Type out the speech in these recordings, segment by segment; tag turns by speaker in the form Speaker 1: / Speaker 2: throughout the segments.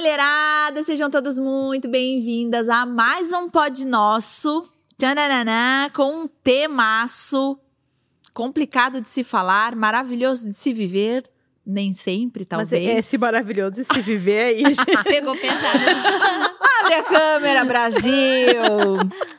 Speaker 1: mulherada! Sejam todas muito bem-vindas a mais um pod nosso. Com um temaço complicado de se falar, maravilhoso de se viver. Nem sempre,
Speaker 2: Mas
Speaker 1: talvez.
Speaker 2: esse maravilhoso de se viver aí. a gente-
Speaker 3: Pegou pesado.
Speaker 1: Abre a câmera, Brasil!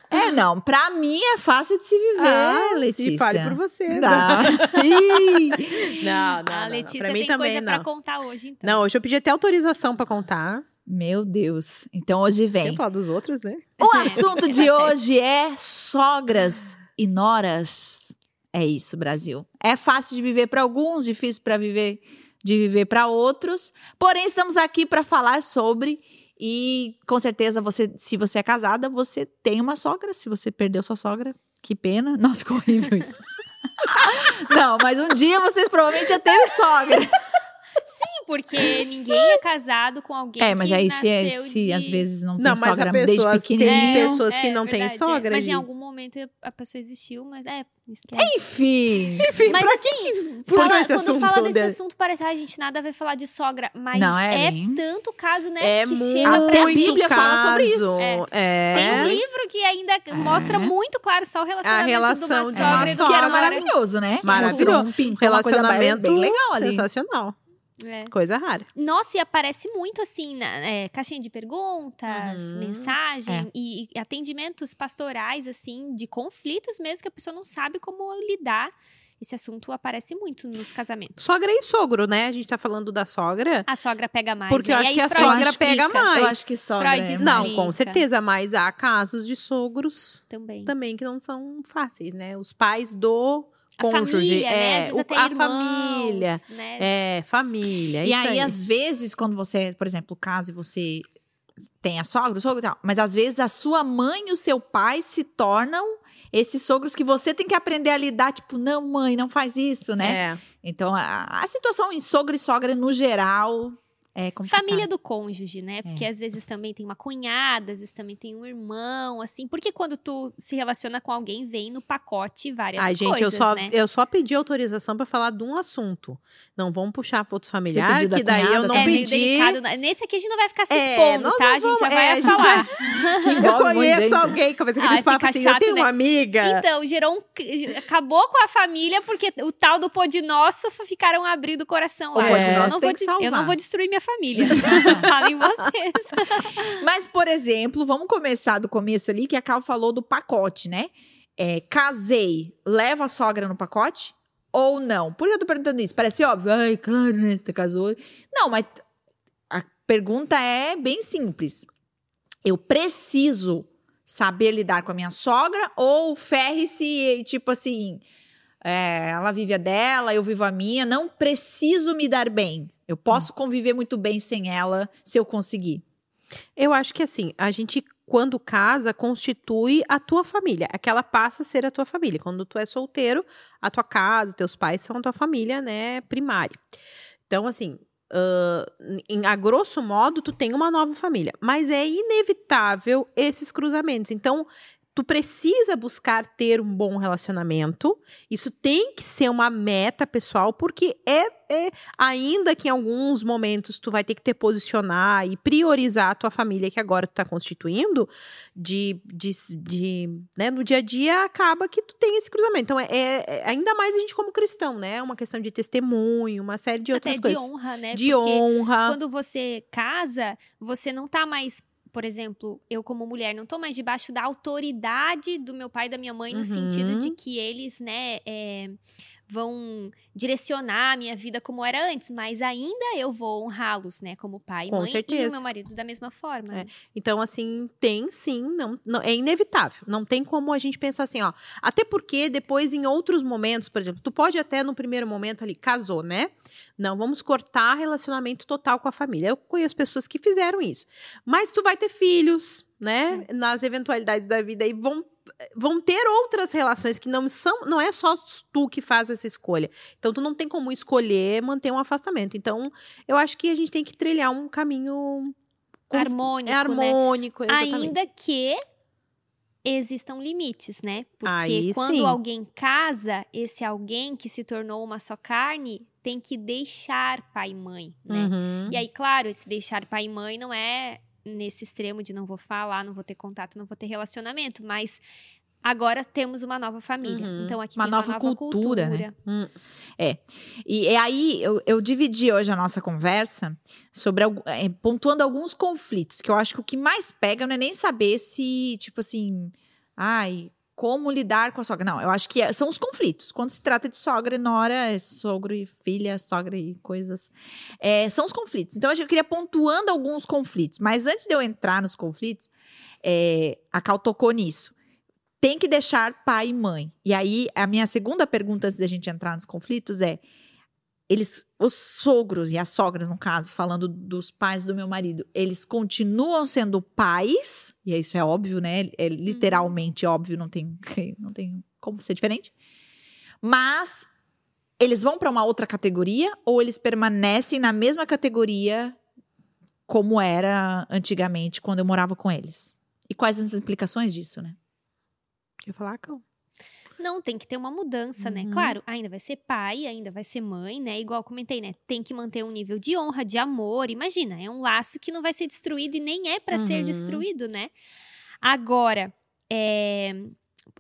Speaker 1: É, não, pra mim é fácil de se viver,
Speaker 2: Ah,
Speaker 1: Letícia.
Speaker 2: se fale por você.
Speaker 1: Dá. Ih.
Speaker 2: Não, não,
Speaker 3: a
Speaker 2: não,
Speaker 3: Letícia
Speaker 2: Pra mim
Speaker 3: tem
Speaker 2: também
Speaker 3: coisa
Speaker 2: não.
Speaker 3: pra contar hoje, então.
Speaker 2: Não, hoje eu pedi até autorização pra contar.
Speaker 1: Meu Deus. Então hoje vem.
Speaker 2: falar dos outros, né?
Speaker 1: O assunto de
Speaker 3: Tá
Speaker 1: hoje é sogras e noras. É isso, Brasil. É fácil de viver para alguns, difícil para viver de viver para outros. Porém, estamos aqui para falar sobre e com certeza você, se você é casada, você tem uma sogra. Se você perdeu sua sogra, que pena. Nossa, ficou horrível isso. Não, mas um dia você provavelmente já teve sogra.
Speaker 3: Porque ninguém é casado com alguém
Speaker 1: É, mas
Speaker 3: que
Speaker 1: aí se, é- se
Speaker 3: de...
Speaker 1: às vezes não tem
Speaker 2: Não, mas
Speaker 1: sogra
Speaker 2: a
Speaker 1: desde
Speaker 2: pessoa tem
Speaker 1: pequenininho.
Speaker 2: pessoas que
Speaker 3: É,
Speaker 2: não têm
Speaker 3: verdade, é.
Speaker 2: sogra.
Speaker 3: Mas em
Speaker 2: Gi.
Speaker 3: algum momento a pessoa existiu, mas é, esquece.
Speaker 1: Enfim.
Speaker 2: Enfim,
Speaker 3: Mas
Speaker 2: pra
Speaker 3: assim,
Speaker 2: que
Speaker 3: Fala-
Speaker 2: esse
Speaker 3: quando
Speaker 2: assunto?
Speaker 3: fala desse assunto, parece, ah, a gente nada vai falar de sogra. Mas
Speaker 1: Não, é
Speaker 3: é, tanto caso, né?
Speaker 2: É
Speaker 3: que
Speaker 2: muito
Speaker 3: chega
Speaker 1: Até a Bíblia fala sobre
Speaker 2: caso.
Speaker 1: isso.
Speaker 2: É.
Speaker 3: Tem um livro que ainda mostra muito claro só o relacionamento
Speaker 2: relação
Speaker 3: de uma
Speaker 2: de
Speaker 3: sogra
Speaker 2: uma
Speaker 3: de
Speaker 2: sogra.
Speaker 1: Que era maravilhoso, né?
Speaker 2: Maravilhoso.
Speaker 1: Um
Speaker 2: Relacionamento
Speaker 1: bem legal ali.
Speaker 2: sensacional.
Speaker 3: É.
Speaker 2: Coisa rara.
Speaker 3: Nossa, e aparece muito assim, na é, caixinha de perguntas,
Speaker 2: Uhum.
Speaker 3: mensagem
Speaker 1: É.
Speaker 3: e, e atendimentos pastorais, assim, de conflitos mesmo que a pessoa não sabe como lidar. Esse assunto aparece muito nos casamentos.
Speaker 2: Sogra e sogro, né? A gente tá falando da sogra.
Speaker 3: A sogra pega mais.
Speaker 2: Porque eu
Speaker 3: né?
Speaker 2: acho
Speaker 3: E
Speaker 2: que
Speaker 3: aí
Speaker 2: a
Speaker 3: Freud
Speaker 2: sogra pega
Speaker 3: explica
Speaker 2: mais.
Speaker 1: Eu acho que sogra
Speaker 3: Freud
Speaker 1: é.
Speaker 2: Não, com certeza, mas há casos de sogros
Speaker 3: Também.
Speaker 2: também que não são fáceis, né? Os pais do cônjuge.
Speaker 3: família, né?
Speaker 2: É,
Speaker 3: vezes
Speaker 2: o- a
Speaker 3: irmãos,
Speaker 2: família.
Speaker 3: né?
Speaker 2: É, família.
Speaker 1: E
Speaker 2: isso
Speaker 1: aí, às vezes, quando você, por exemplo, casa e você tem a sogra, o sogro e tal, mas às vezes a sua mãe e o seu pai se tornam esses sogros que você tem que aprender a lidar, tipo, não, mãe, não faz isso, né?
Speaker 2: É.
Speaker 1: Então, a, a situação em sogro e sogra, no geral, é.
Speaker 3: Família do cônjuge, né? Porque às vezes também tem uma cunhada, às vezes também tem um irmão, assim. Porque quando tu se relaciona com alguém, vem no pacote várias
Speaker 2: Ai, gente,
Speaker 3: coisas,
Speaker 2: eu só,
Speaker 3: né?
Speaker 2: eu só pedi autorização pra falar de um assunto. Não vamos puxar fotos familiares, que daí eu
Speaker 1: cunhada
Speaker 2: não
Speaker 3: é
Speaker 2: pedi.
Speaker 3: delicado. né? Nesse aqui a gente não vai ficar se
Speaker 2: É,
Speaker 3: expondo,
Speaker 2: nós
Speaker 3: tá?
Speaker 2: não
Speaker 3: A gente já
Speaker 2: vamos-
Speaker 3: vai
Speaker 2: é, a gente
Speaker 3: falar.
Speaker 1: Que
Speaker 2: Eu conheço
Speaker 1: gente.
Speaker 2: alguém, começa aqueles papos assim, eu
Speaker 3: chato,
Speaker 2: tenho
Speaker 3: né?
Speaker 2: uma amiga.
Speaker 3: Então, gerou um. Acabou com a família, porque o tal do Pôde Nosso ficaram abrindo o coração
Speaker 1: O
Speaker 3: lá.
Speaker 2: Pôde
Speaker 3: eu,
Speaker 1: Nosso
Speaker 3: não
Speaker 1: tem
Speaker 3: vou, eu não vou destruir minha família. Falem vocês.
Speaker 1: Mas, por exemplo, vamos começar do começo ali, que a Cal falou do pacote, né? É, casei, leva a sogra no pacote ou não? Por que eu tô perguntando isso? Parece óbvio. Ai, claro, né? Você casou. Não, mas a pergunta é bem simples. Eu preciso saber lidar com a minha sogra ou ferre-se, tipo assim, é, ela vive a dela, eu vivo a minha, não preciso me dar bem. Eu posso conviver muito bem sem ela se eu conseguir.
Speaker 2: Eu acho que assim, a gente, quando casa, constitui a tua família. Aquela passa a ser a tua família. Quando tu é solteiro, a tua casa, teus pais são a tua família, né, primária. Então, assim, ah, em, a grosso modo, tu tem uma nova família. Mas é inevitável esses cruzamentos. Então, tu precisa buscar ter um bom relacionamento. Isso tem que ser uma meta pessoal, porque é, é ainda que em alguns momentos tu vai ter que te posicionar e priorizar a tua família que agora tu tá constituindo, de, de, de né, no dia a dia acaba que tu tem esse cruzamento. Então, é, é- ainda mais a gente como cristão, né? Uma questão de testemunho, uma série de
Speaker 3: Até
Speaker 2: outras
Speaker 3: de
Speaker 2: coisas.
Speaker 3: honra, né?
Speaker 2: De
Speaker 3: Porque
Speaker 2: honra.
Speaker 3: quando você casa, você não tá mais, por exemplo, eu como mulher, não tô mais debaixo da autoridade do meu pai e da minha mãe, no
Speaker 2: Uhum.
Speaker 3: sentido de que eles, né, é, vão direcionar a minha vida como era antes, mas ainda eu vou honrá-los, né, como pai e
Speaker 2: Com
Speaker 3: mãe, e
Speaker 2: certeza.
Speaker 3: o meu marido da mesma forma.
Speaker 2: É.
Speaker 3: né?
Speaker 2: Então, assim, tem sim, não, não- é inevitável. Não tem como a gente pensar assim, ó. Até porque depois, em outros momentos, por exemplo, tu pode até no primeiro momento ali, casou, né? Não, vamos cortar relacionamento total com a família. Eu conheço pessoas que fizeram isso. Mas tu vai ter filhos, né? Nas eventualidades da vida e vão vão ter outras relações que não são, não é só tu que faz essa escolha. Então tu não tem como escolher manter um afastamento. Então, eu acho que a gente tem que trilhar um caminho
Speaker 3: Harmônico,
Speaker 2: é
Speaker 3: né?
Speaker 2: harmônico, exatamente.
Speaker 3: Ainda que existam limites, né? Porque
Speaker 2: Aí
Speaker 3: quando
Speaker 2: sim.
Speaker 3: alguém casa, esse alguém que se tornou uma só carne tem que deixar pai e mãe, né?
Speaker 2: Uhum.
Speaker 3: E aí, claro, esse deixar pai e mãe não é nesse extremo de não vou falar, não vou ter contato, não vou ter relacionamento, mas agora temos uma nova família.
Speaker 2: Uhum.
Speaker 3: Então aqui
Speaker 1: Uma nova
Speaker 3: uma nova
Speaker 1: cultura, né?
Speaker 2: Hum.
Speaker 1: E, e aí, eu, eu dividi hoje a nossa conversa sobre eh, pontuando alguns conflitos, que eu acho que o que mais pega não é nem saber se, tipo assim, ai, como lidar com a sogra. Não, eu acho que é- são os conflitos. Quando se trata de sogra e nora, é sogro e filha, sogra e coisas. É, são os conflitos. Então, eu queria pontuando alguns conflitos. Mas antes de eu entrar nos conflitos, é, a Cal tocou nisso. Tem que deixar pai e mãe. E aí, a minha segunda pergunta antes da gente entrar nos conflitos é: eles, os sogros e as sogras, no caso, falando dos pais do meu marido, eles continuam sendo pais, e isso é óbvio, né? É literalmente óbvio, não tem, não tem como ser diferente. Mas eles vão para uma outra categoria ou eles permanecem na mesma categoria como era antigamente quando eu morava com eles? E quais as implicações disso, né?
Speaker 2: Eu ia falar, Cal.
Speaker 3: Não, tem que ter uma mudança, né?
Speaker 2: Uhum.
Speaker 3: Claro, ainda vai ser pai, ainda vai ser mãe, né? Igual comentei, né? Tem que manter um nível de honra, de amor. Imagina, é um laço que não vai ser destruído e nem é pra ser
Speaker 2: Uhum.
Speaker 3: destruído, né? Agora, é,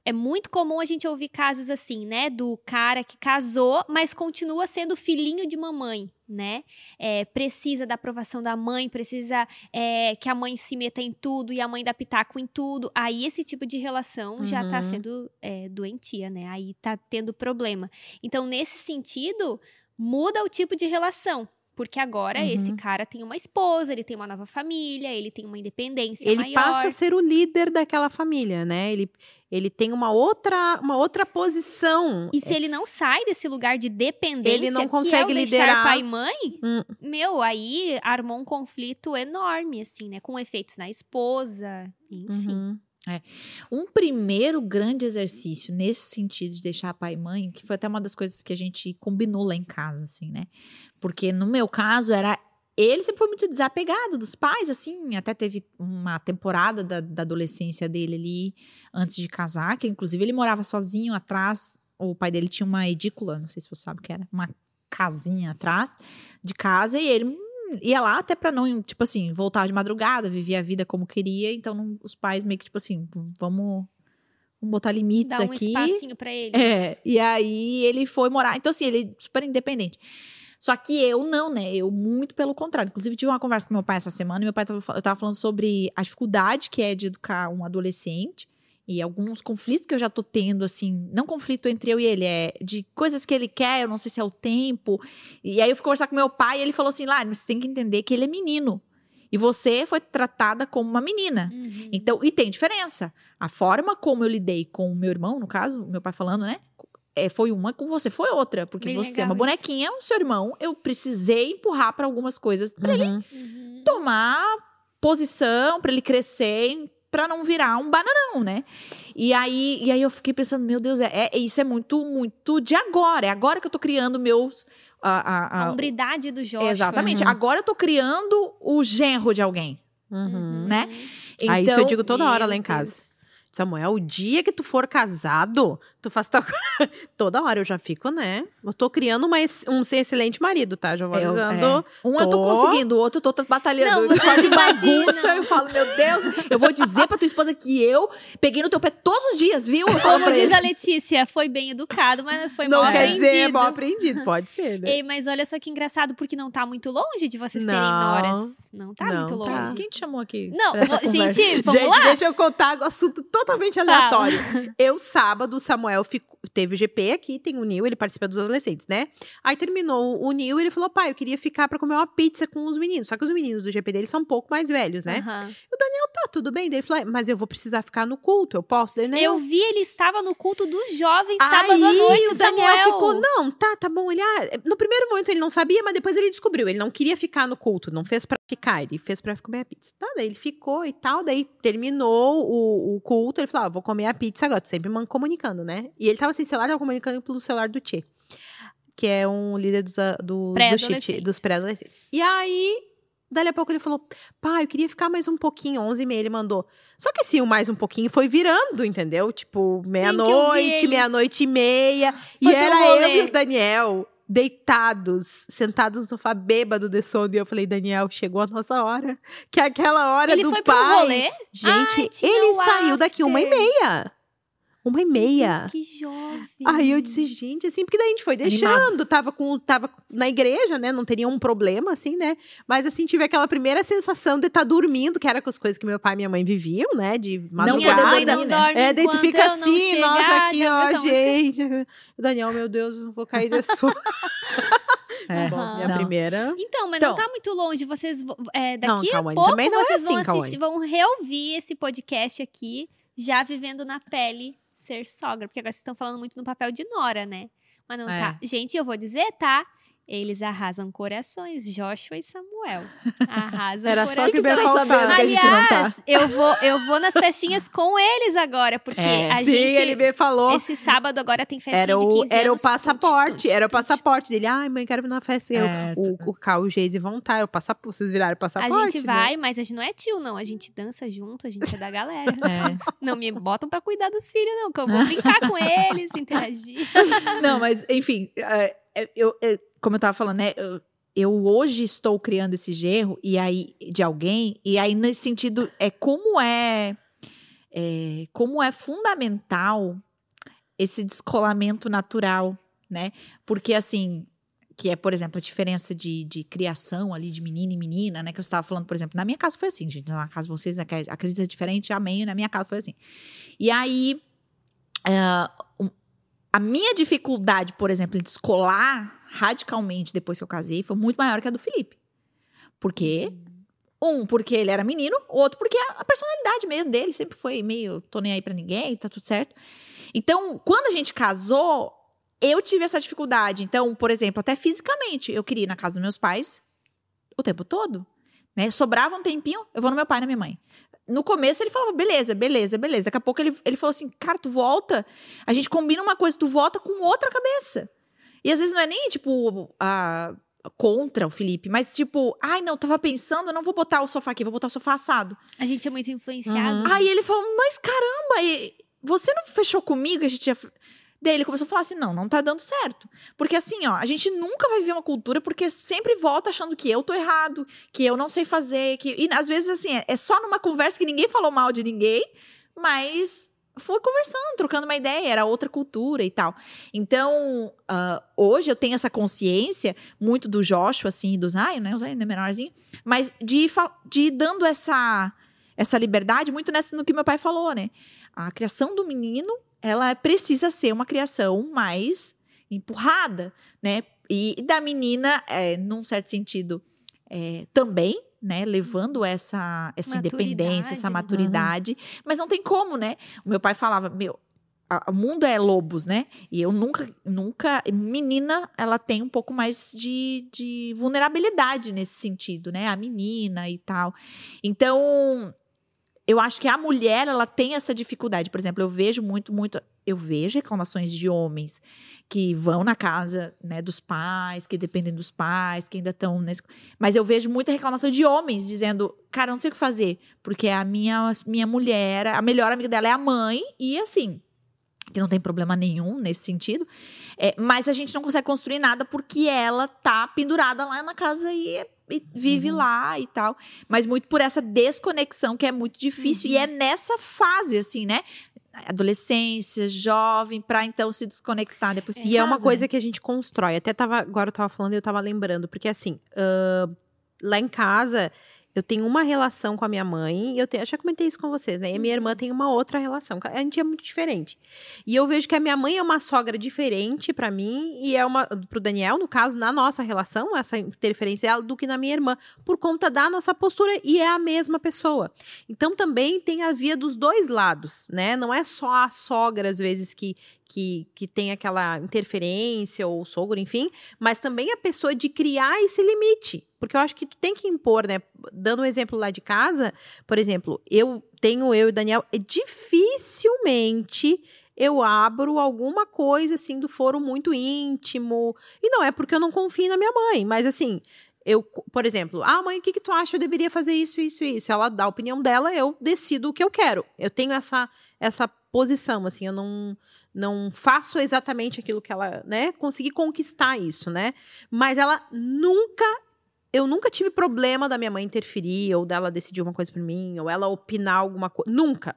Speaker 3: é muito comum a gente ouvir casos assim, né? Do cara que casou, mas continua sendo filhinho de mamãe, né? É, precisa da aprovação da mãe, precisa é, que a mãe se meta em tudo e a mãe dá pitaco em tudo. Aí esse tipo de relação já tá
Speaker 2: Uhum.
Speaker 3: sendo é, doentia, né? Aí tá tendo problema. Então, nesse sentido, muda o tipo de relação. Porque agora
Speaker 2: Uhum.
Speaker 3: esse cara tem uma esposa, ele tem uma nova família, ele tem uma independência
Speaker 2: Ele
Speaker 3: maior.
Speaker 2: passa a ser o líder daquela família, né? Ele, ele tem uma outra, uma outra posição.
Speaker 3: E se ele não sai desse lugar de dependência,
Speaker 2: Ele não
Speaker 3: que
Speaker 2: consegue
Speaker 3: é
Speaker 2: liderar.
Speaker 3: pai e mãe,
Speaker 2: Hum.
Speaker 3: meu, aí armou um conflito enorme, assim, né? Com efeitos na esposa, enfim.
Speaker 2: Uhum.
Speaker 1: Um primeiro grande exercício nesse sentido de deixar pai e mãe, que foi até uma das coisas que a gente combinou lá em casa, assim, né? Porque no meu caso era. Ele sempre foi muito desapegado dos pais, assim. Até teve uma temporada da, da adolescência dele ali, antes de casar, que inclusive ele morava sozinho atrás. O pai dele tinha uma edícula, não sei se você sabe o que era, uma casinha atrás de casa, e ele ia lá até pra não, tipo assim, voltar de madrugada, vivia a vida como queria, então não- os pais meio que, tipo assim, vamos, vamos botar limites
Speaker 3: Dá um
Speaker 1: aqui.
Speaker 3: espacinho pra ele.
Speaker 1: É, e aí ele foi morar. Então, assim, ele é super independente. Só que eu não, né? Eu muito pelo contrário. Inclusive, tive uma conversa com meu pai essa semana e meu pai tava, eu tava falando sobre a dificuldade que é de educar um adolescente e alguns conflitos que eu já tô tendo, assim, não conflito entre eu e ele, é de coisas que ele quer, eu não sei se é o tempo. E aí eu fui conversar com meu pai e ele falou assim: lá, você tem que entender que ele é menino. E você foi tratada como uma menina.
Speaker 3: Uhum.
Speaker 1: Então, e tem diferença. A forma como eu lidei com o meu irmão, no caso, meu pai falando, né? É, foi uma, com você foi outra. Porque
Speaker 3: Bem
Speaker 1: você é uma
Speaker 3: isso.
Speaker 1: bonequinha, o seu irmão, eu precisei empurrar para algumas coisas pra ele
Speaker 2: Uhum.
Speaker 3: Uhum.
Speaker 1: tomar posição, pra ele crescer, pra não virar um bananão, né? E aí, e aí eu fiquei pensando, meu Deus, é, é- isso é muito, muito de agora. É agora que eu tô criando meus. A, a-
Speaker 3: A
Speaker 1: a-
Speaker 3: hombridade do Joshua.
Speaker 1: exatamente.
Speaker 2: Uhum.
Speaker 1: Agora eu tô criando o genro de alguém.
Speaker 2: Uhum.
Speaker 1: né?
Speaker 2: Ah, isso eu
Speaker 1: Então-
Speaker 2: digo toda hora lá em casa. Samuel, o dia que tu for casado, tu faz tal coisa. Toda hora eu já fico, né? Eu tô criando uma ex- um excelente marido, tá? Já vou
Speaker 1: Eu-
Speaker 2: avisando.
Speaker 1: é. Um eu tô
Speaker 2: Tô.
Speaker 1: conseguindo, o outro eu tô batalhando.
Speaker 3: Não,
Speaker 1: só de bagunça. Eu falo, meu Deus, eu vou dizer pra tua esposa que eu peguei no teu pé todos os dias, viu?
Speaker 3: Como diz a Letícia, foi bem educado, mas foi
Speaker 2: Não
Speaker 3: mal
Speaker 2: quer
Speaker 3: aprendido.
Speaker 2: dizer mal aprendido, pode ser, né?
Speaker 3: Ei, mas olha só que engraçado, porque não tá muito longe de vocês terem
Speaker 2: Não.
Speaker 3: noras. Não tá
Speaker 2: Não
Speaker 3: muito
Speaker 2: tá.
Speaker 3: longe.
Speaker 1: Quem te chamou aqui?
Speaker 3: Não, gente, vamos
Speaker 2: Gente,
Speaker 3: lá?
Speaker 2: deixa eu contar um assunto totalmente
Speaker 3: Fala.
Speaker 2: aleatório. Eu, sábado, o Samuel ficou- teve o GP aqui, tem o Nil, ele participa dos adolescentes, né? Aí terminou o Nil e ele falou: pai, eu queria ficar pra comer uma pizza com os meninos. Só que os meninos do GP dele são um pouco mais velhos, né?
Speaker 3: Aham.
Speaker 2: Tá, tudo bem. Daí ele falou: "É, mas eu vou precisar ficar no culto, eu posso?
Speaker 3: Eu vi, ele estava no culto dos jovens sábado à
Speaker 2: Aí
Speaker 3: noite,
Speaker 2: o Daniel
Speaker 3: Samuel.
Speaker 2: ficou, não, tá, tá bom. Ele, ah, no primeiro momento ele não sabia, mas depois ele descobriu. Ele não queria ficar no culto, não fez pra ficar, ele fez pra comer a pizza. Tá, daí ele ficou e tal, daí terminou o, o culto, ele falou, ah, vou comer a pizza agora, tô sempre man- comunicando, né? E ele tava sem celular, tava comunicando pelo celular do Tchê, que é um líder dos, do, do
Speaker 3: Pré-adolescentes.
Speaker 2: Tchê, dos pré-adolescentes. E aí, dali a pouco ele falou, pai, eu queria ficar mais um pouquinho, 11 e meia, ele mandou. Só que assim, o mais um pouquinho foi virando, entendeu? Tipo, meia-noite, meia-noite e meia.
Speaker 3: Foi
Speaker 2: e era
Speaker 3: rolê.
Speaker 2: eu e o Daniel deitados, sentados no sofá, bêbado de sono. E eu falei, Daniel, chegou a nossa hora. Que é aquela hora
Speaker 3: Ele
Speaker 2: do
Speaker 3: foi pro
Speaker 2: pai.
Speaker 3: rolê?
Speaker 2: Gente,
Speaker 3: Ai,
Speaker 2: ele saiu daqui uma e meia. Uma e meia.
Speaker 3: Deus, que jovem.
Speaker 2: Aí eu disse, gente, assim, porque daí a gente foi deixando, tava com, tava na igreja, né? Não teria um problema, assim, né? Mas assim, tive aquela primeira sensação de estar dormindo, que era com as coisas que meu pai e minha mãe viviam, né? De madrugada.
Speaker 3: mãe não dorme
Speaker 2: É, daí tu fica
Speaker 3: eu não
Speaker 2: assim,
Speaker 3: chegar,
Speaker 2: nossa, aqui,
Speaker 3: já
Speaker 2: ó,
Speaker 3: essa música?
Speaker 2: gente. Daniel, meu Deus, não vou cair de sono.
Speaker 1: É,
Speaker 2: Bom, minha
Speaker 1: não.
Speaker 2: primeira.
Speaker 3: Então, mas
Speaker 1: Então-
Speaker 3: não tá muito longe. Vocês vo- é,
Speaker 2: Não,
Speaker 3: daqui
Speaker 2: Cauane,
Speaker 3: a pouco
Speaker 2: também não é
Speaker 3: vocês vão
Speaker 2: assim,
Speaker 3: assistir, vão reouvir esse podcast aqui, já vivendo na pele ser sogra, porque agora vocês estão falando muito no papel de nora, né? Mas não
Speaker 1: É.
Speaker 3: tá. Gente, eu vou dizer, tá? Eles arrasam corações, Joshua e Samuel. Arrasam
Speaker 2: Era só
Speaker 3: corações.
Speaker 2: que ia
Speaker 1: Tô
Speaker 2: faltar.
Speaker 1: sabendo que a gente não tá.
Speaker 3: Eu vou, eu vou nas festinhas com eles agora, porque
Speaker 1: É.
Speaker 3: a
Speaker 2: Sim,
Speaker 3: gente.
Speaker 2: ele me falou.
Speaker 3: Esse sábado agora tem festinha
Speaker 2: Era
Speaker 3: de
Speaker 2: o,
Speaker 3: 15
Speaker 2: era o
Speaker 3: anos,
Speaker 2: passaporte,
Speaker 3: tudo,
Speaker 2: era o passaporte dele. Ai, mãe, quero ir na festa. Eu,
Speaker 1: É,
Speaker 2: o, o Cal e o Geise vão estar, era o passaporte. Vocês viraram o
Speaker 3: A
Speaker 2: passaporte,
Speaker 3: gente
Speaker 2: né?
Speaker 3: vai, mas a gente não é tio, não. A gente dança junto, a gente é da galera.
Speaker 1: É.
Speaker 3: Não me botam pra cuidar dos filhos, não, que eu vou brincar com eles, interagir.
Speaker 1: Não, mas, enfim, é, é, eu, é, como eu tava falando, né? Eu, hoje estou criando esse gerro e aí de alguém, e aí nesse sentido, é como é, é como é fundamental esse descolamento natural, né? Porque assim, que é, por exemplo, a diferença de, de criação ali de menino e menina, né? Que eu estava falando, por exemplo, na minha casa foi assim, gente. Na casa de vocês ac- acreditam diferente, amém. Na minha casa foi assim. E aí, um- a minha dificuldade, por exemplo, em descolar radicalmente depois que eu casei foi muito maior que a do Felipe. Porque, um, porque ele era menino, outro, porque a, personalidade mesmo dele sempre foi meio, tô nem aí pra ninguém, tá tudo certo. Então, quando a gente casou, eu tive essa dificuldade. Então, por exemplo, até fisicamente, eu queria ir na casa dos meus pais o tempo todo. Né? Sobrava um tempinho, eu vou no meu pai e na minha mãe. No começo ele falava, beleza, beleza, beleza. Daqui a pouco ele, ele falou assim, cara, tu volta, a gente combina uma coisa, tu volta com outra cabeça. E às vezes não é nem, tipo, a, contra o Felipe, mas tipo, ai, não, tava pensando, não vou botar o sofá aqui, vou botar o sofá assado.
Speaker 3: A gente é muito influenciado.
Speaker 2: Uhum.
Speaker 1: Aí ele falou, mas caramba, você não fechou comigo? A gente ia... Daí ele começou a falar assim, não, não tá dando certo. Porque assim, ó, a gente nunca vai viver uma cultura porque sempre volta achando que eu tô errado, que eu não sei fazer, que... E às vezes, assim, é- é só numa conversa que ninguém falou mal de ninguém, mas foi conversando, trocando uma ideia, era outra cultura e tal. Então, ah, hoje eu tenho essa consciência, muito do Joshua, assim, do Zion, né, o Zion é menorzinho, mas de, de ir dando essa, essa liberdade, muito nessa, no que meu pai falou, né? A criação do menino, ela precisa ser uma criação mais empurrada, né? E da menina, é, num certo sentido, é, também, né? Levando essa, essa independência, essa
Speaker 3: Maturidade,
Speaker 1: maturidade. Mas não tem como, né? O meu pai falava, meu, o mundo é lobos, né? E eu nunca, nunca. Menina, ela tem um pouco mais de, de vulnerabilidade nesse sentido, né? A menina e tal. Então, eu acho que a mulher, ela tem essa dificuldade. Por exemplo, eu vejo muito, muito. Eu vejo reclamações de homens que vão na casa né, dos pais, que dependem dos pais, que ainda estão nesse. Mas eu vejo muita reclamação de homens dizendo, cara, eu não sei o que fazer, porque a minha, minha mulher, a melhor amiga dela é a mãe, e assim, que não tem problema nenhum nesse sentido. É, mas a gente não consegue construir nada porque ela tá pendurada lá na casa e, e vive lá e tal. Mas muito por essa desconexão que é muito difícil. E é nessa fase, assim, né? Adolescência, jovem, pra então se desconectar depois que
Speaker 2: E é uma
Speaker 1: casa,
Speaker 2: coisa
Speaker 1: né?
Speaker 2: que a gente constrói. Até tava, agora eu tava falando e eu tava lembrando, porque assim, ah, lá em casa, eu tenho uma relação com a minha mãe, e eu, tenho, eu já comentei isso com vocês, né? E a minha irmã tem uma outra relação. A gente é muito diferente. E eu vejo que a minha mãe é uma sogra diferente pra mim, e é uma. pro Daniel, no caso, na nossa relação, essa interferência dela, do que na minha irmã, por conta da nossa postura, e é a mesma pessoa. Então também tem a via dos dois lados, né? Não é só a sogra, às vezes, que, que, que tem aquela interferência, ou sogro, enfim, mas também a pessoa de criar esse limite. Porque eu acho que tu tem que impor, né? Dando um exemplo lá de casa, por exemplo, eu tenho eu e o Daniel, é dificilmente eu abro alguma coisa assim do foro muito íntimo. E não é porque eu não confio na minha mãe, mas assim, eu, por exemplo, ah, mãe, o que, que tu acha? Eu deveria fazer isso, isso, isso. Ela dá a opinião dela, eu decido o que eu quero. Eu tenho essa, essa posição, assim, eu não, não faço exatamente aquilo que ela, né? Consegui conquistar isso, né? Mas ela nunca eu nunca tive problema da minha mãe interferir ou dela decidir uma coisa por mim ou ela opinar alguma coisa, nunca.